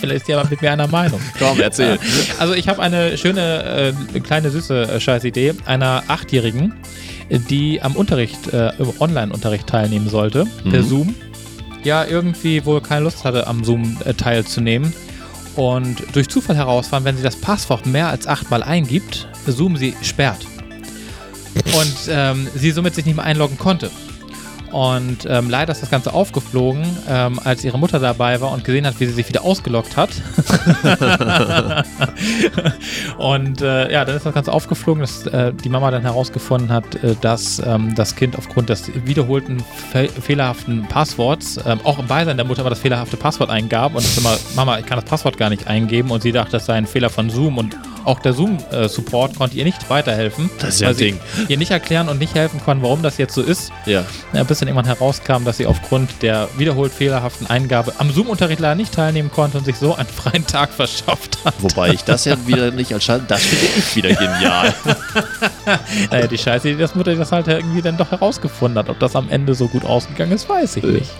Vielleicht ist die aber mit mir einer Meinung. komm, erzähl. Also ich habe eine schöne, äh, kleine, süße äh, Scheißidee einer Achtjährigen, äh, die am Unterricht, äh, im Online-Unterricht teilnehmen sollte, per Mhm. Zoom. Ja, irgendwie wohl keine Lust hatte, am Zoom äh, teilzunehmen. Und durch Zufall herausfand, wenn sie das Passwort mehr als achtmal eingibt, Zoom sie sperrt. Und ähm, sie somit sich nicht mehr einloggen konnte. Und ähm, leider ist das Ganze aufgeflogen, ähm, als ihre Mutter dabei war und gesehen hat, wie sie sich wieder ausgeloggt hat. <laughs> und äh, ja, dann ist das Ganze aufgeflogen, dass äh, die Mama dann herausgefunden hat, äh, dass ähm, das Kind aufgrund des wiederholten fe fehlerhaften Passworts, ähm, auch im Beisein der Mutter aber das fehlerhafte Passwort eingab und es immer, Mama, ich kann das Passwort gar nicht eingeben und sie dachte, das sei ein Fehler von Zoom und auch der Zoom-Support konnte ihr nicht weiterhelfen. Das ist ja weil ein Ding. sie ihr nicht erklären und nicht helfen konnten, warum das jetzt so ist. Ja. Bis dann irgendwann herauskam, dass sie aufgrund der wiederholt fehlerhaften Eingabe am Zoom-Unterricht leider nicht teilnehmen konnte und sich so einen freien Tag <laughs> verschafft hat. Wobei ich das ja wieder nicht als Scheiße, das finde ich wieder genial. <laughs> Naja, die Scheiße, die das Mutter das halt irgendwie dann doch herausgefunden hat. Ob das am Ende so gut ausgegangen ist, weiß ich Äh, nicht.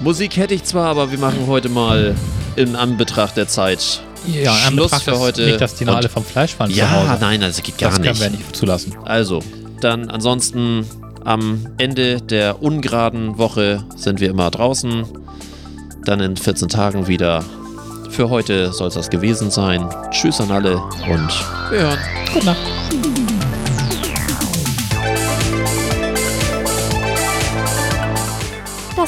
Musik hätte ich zwar, aber wir machen heute mal in Anbetracht der Zeit. Ja, Schluss Anbetracht, für heute. Nicht, dass die noch alle vom Fleisch zu Ja, nein, das geht gar das können nicht. wir nicht zulassen. Also, dann ansonsten am Ende der ungeraden Woche sind wir immer draußen. Dann in 14 Tagen wieder. Für heute soll es das gewesen sein. Tschüss an alle und wir hören. Gute Nacht.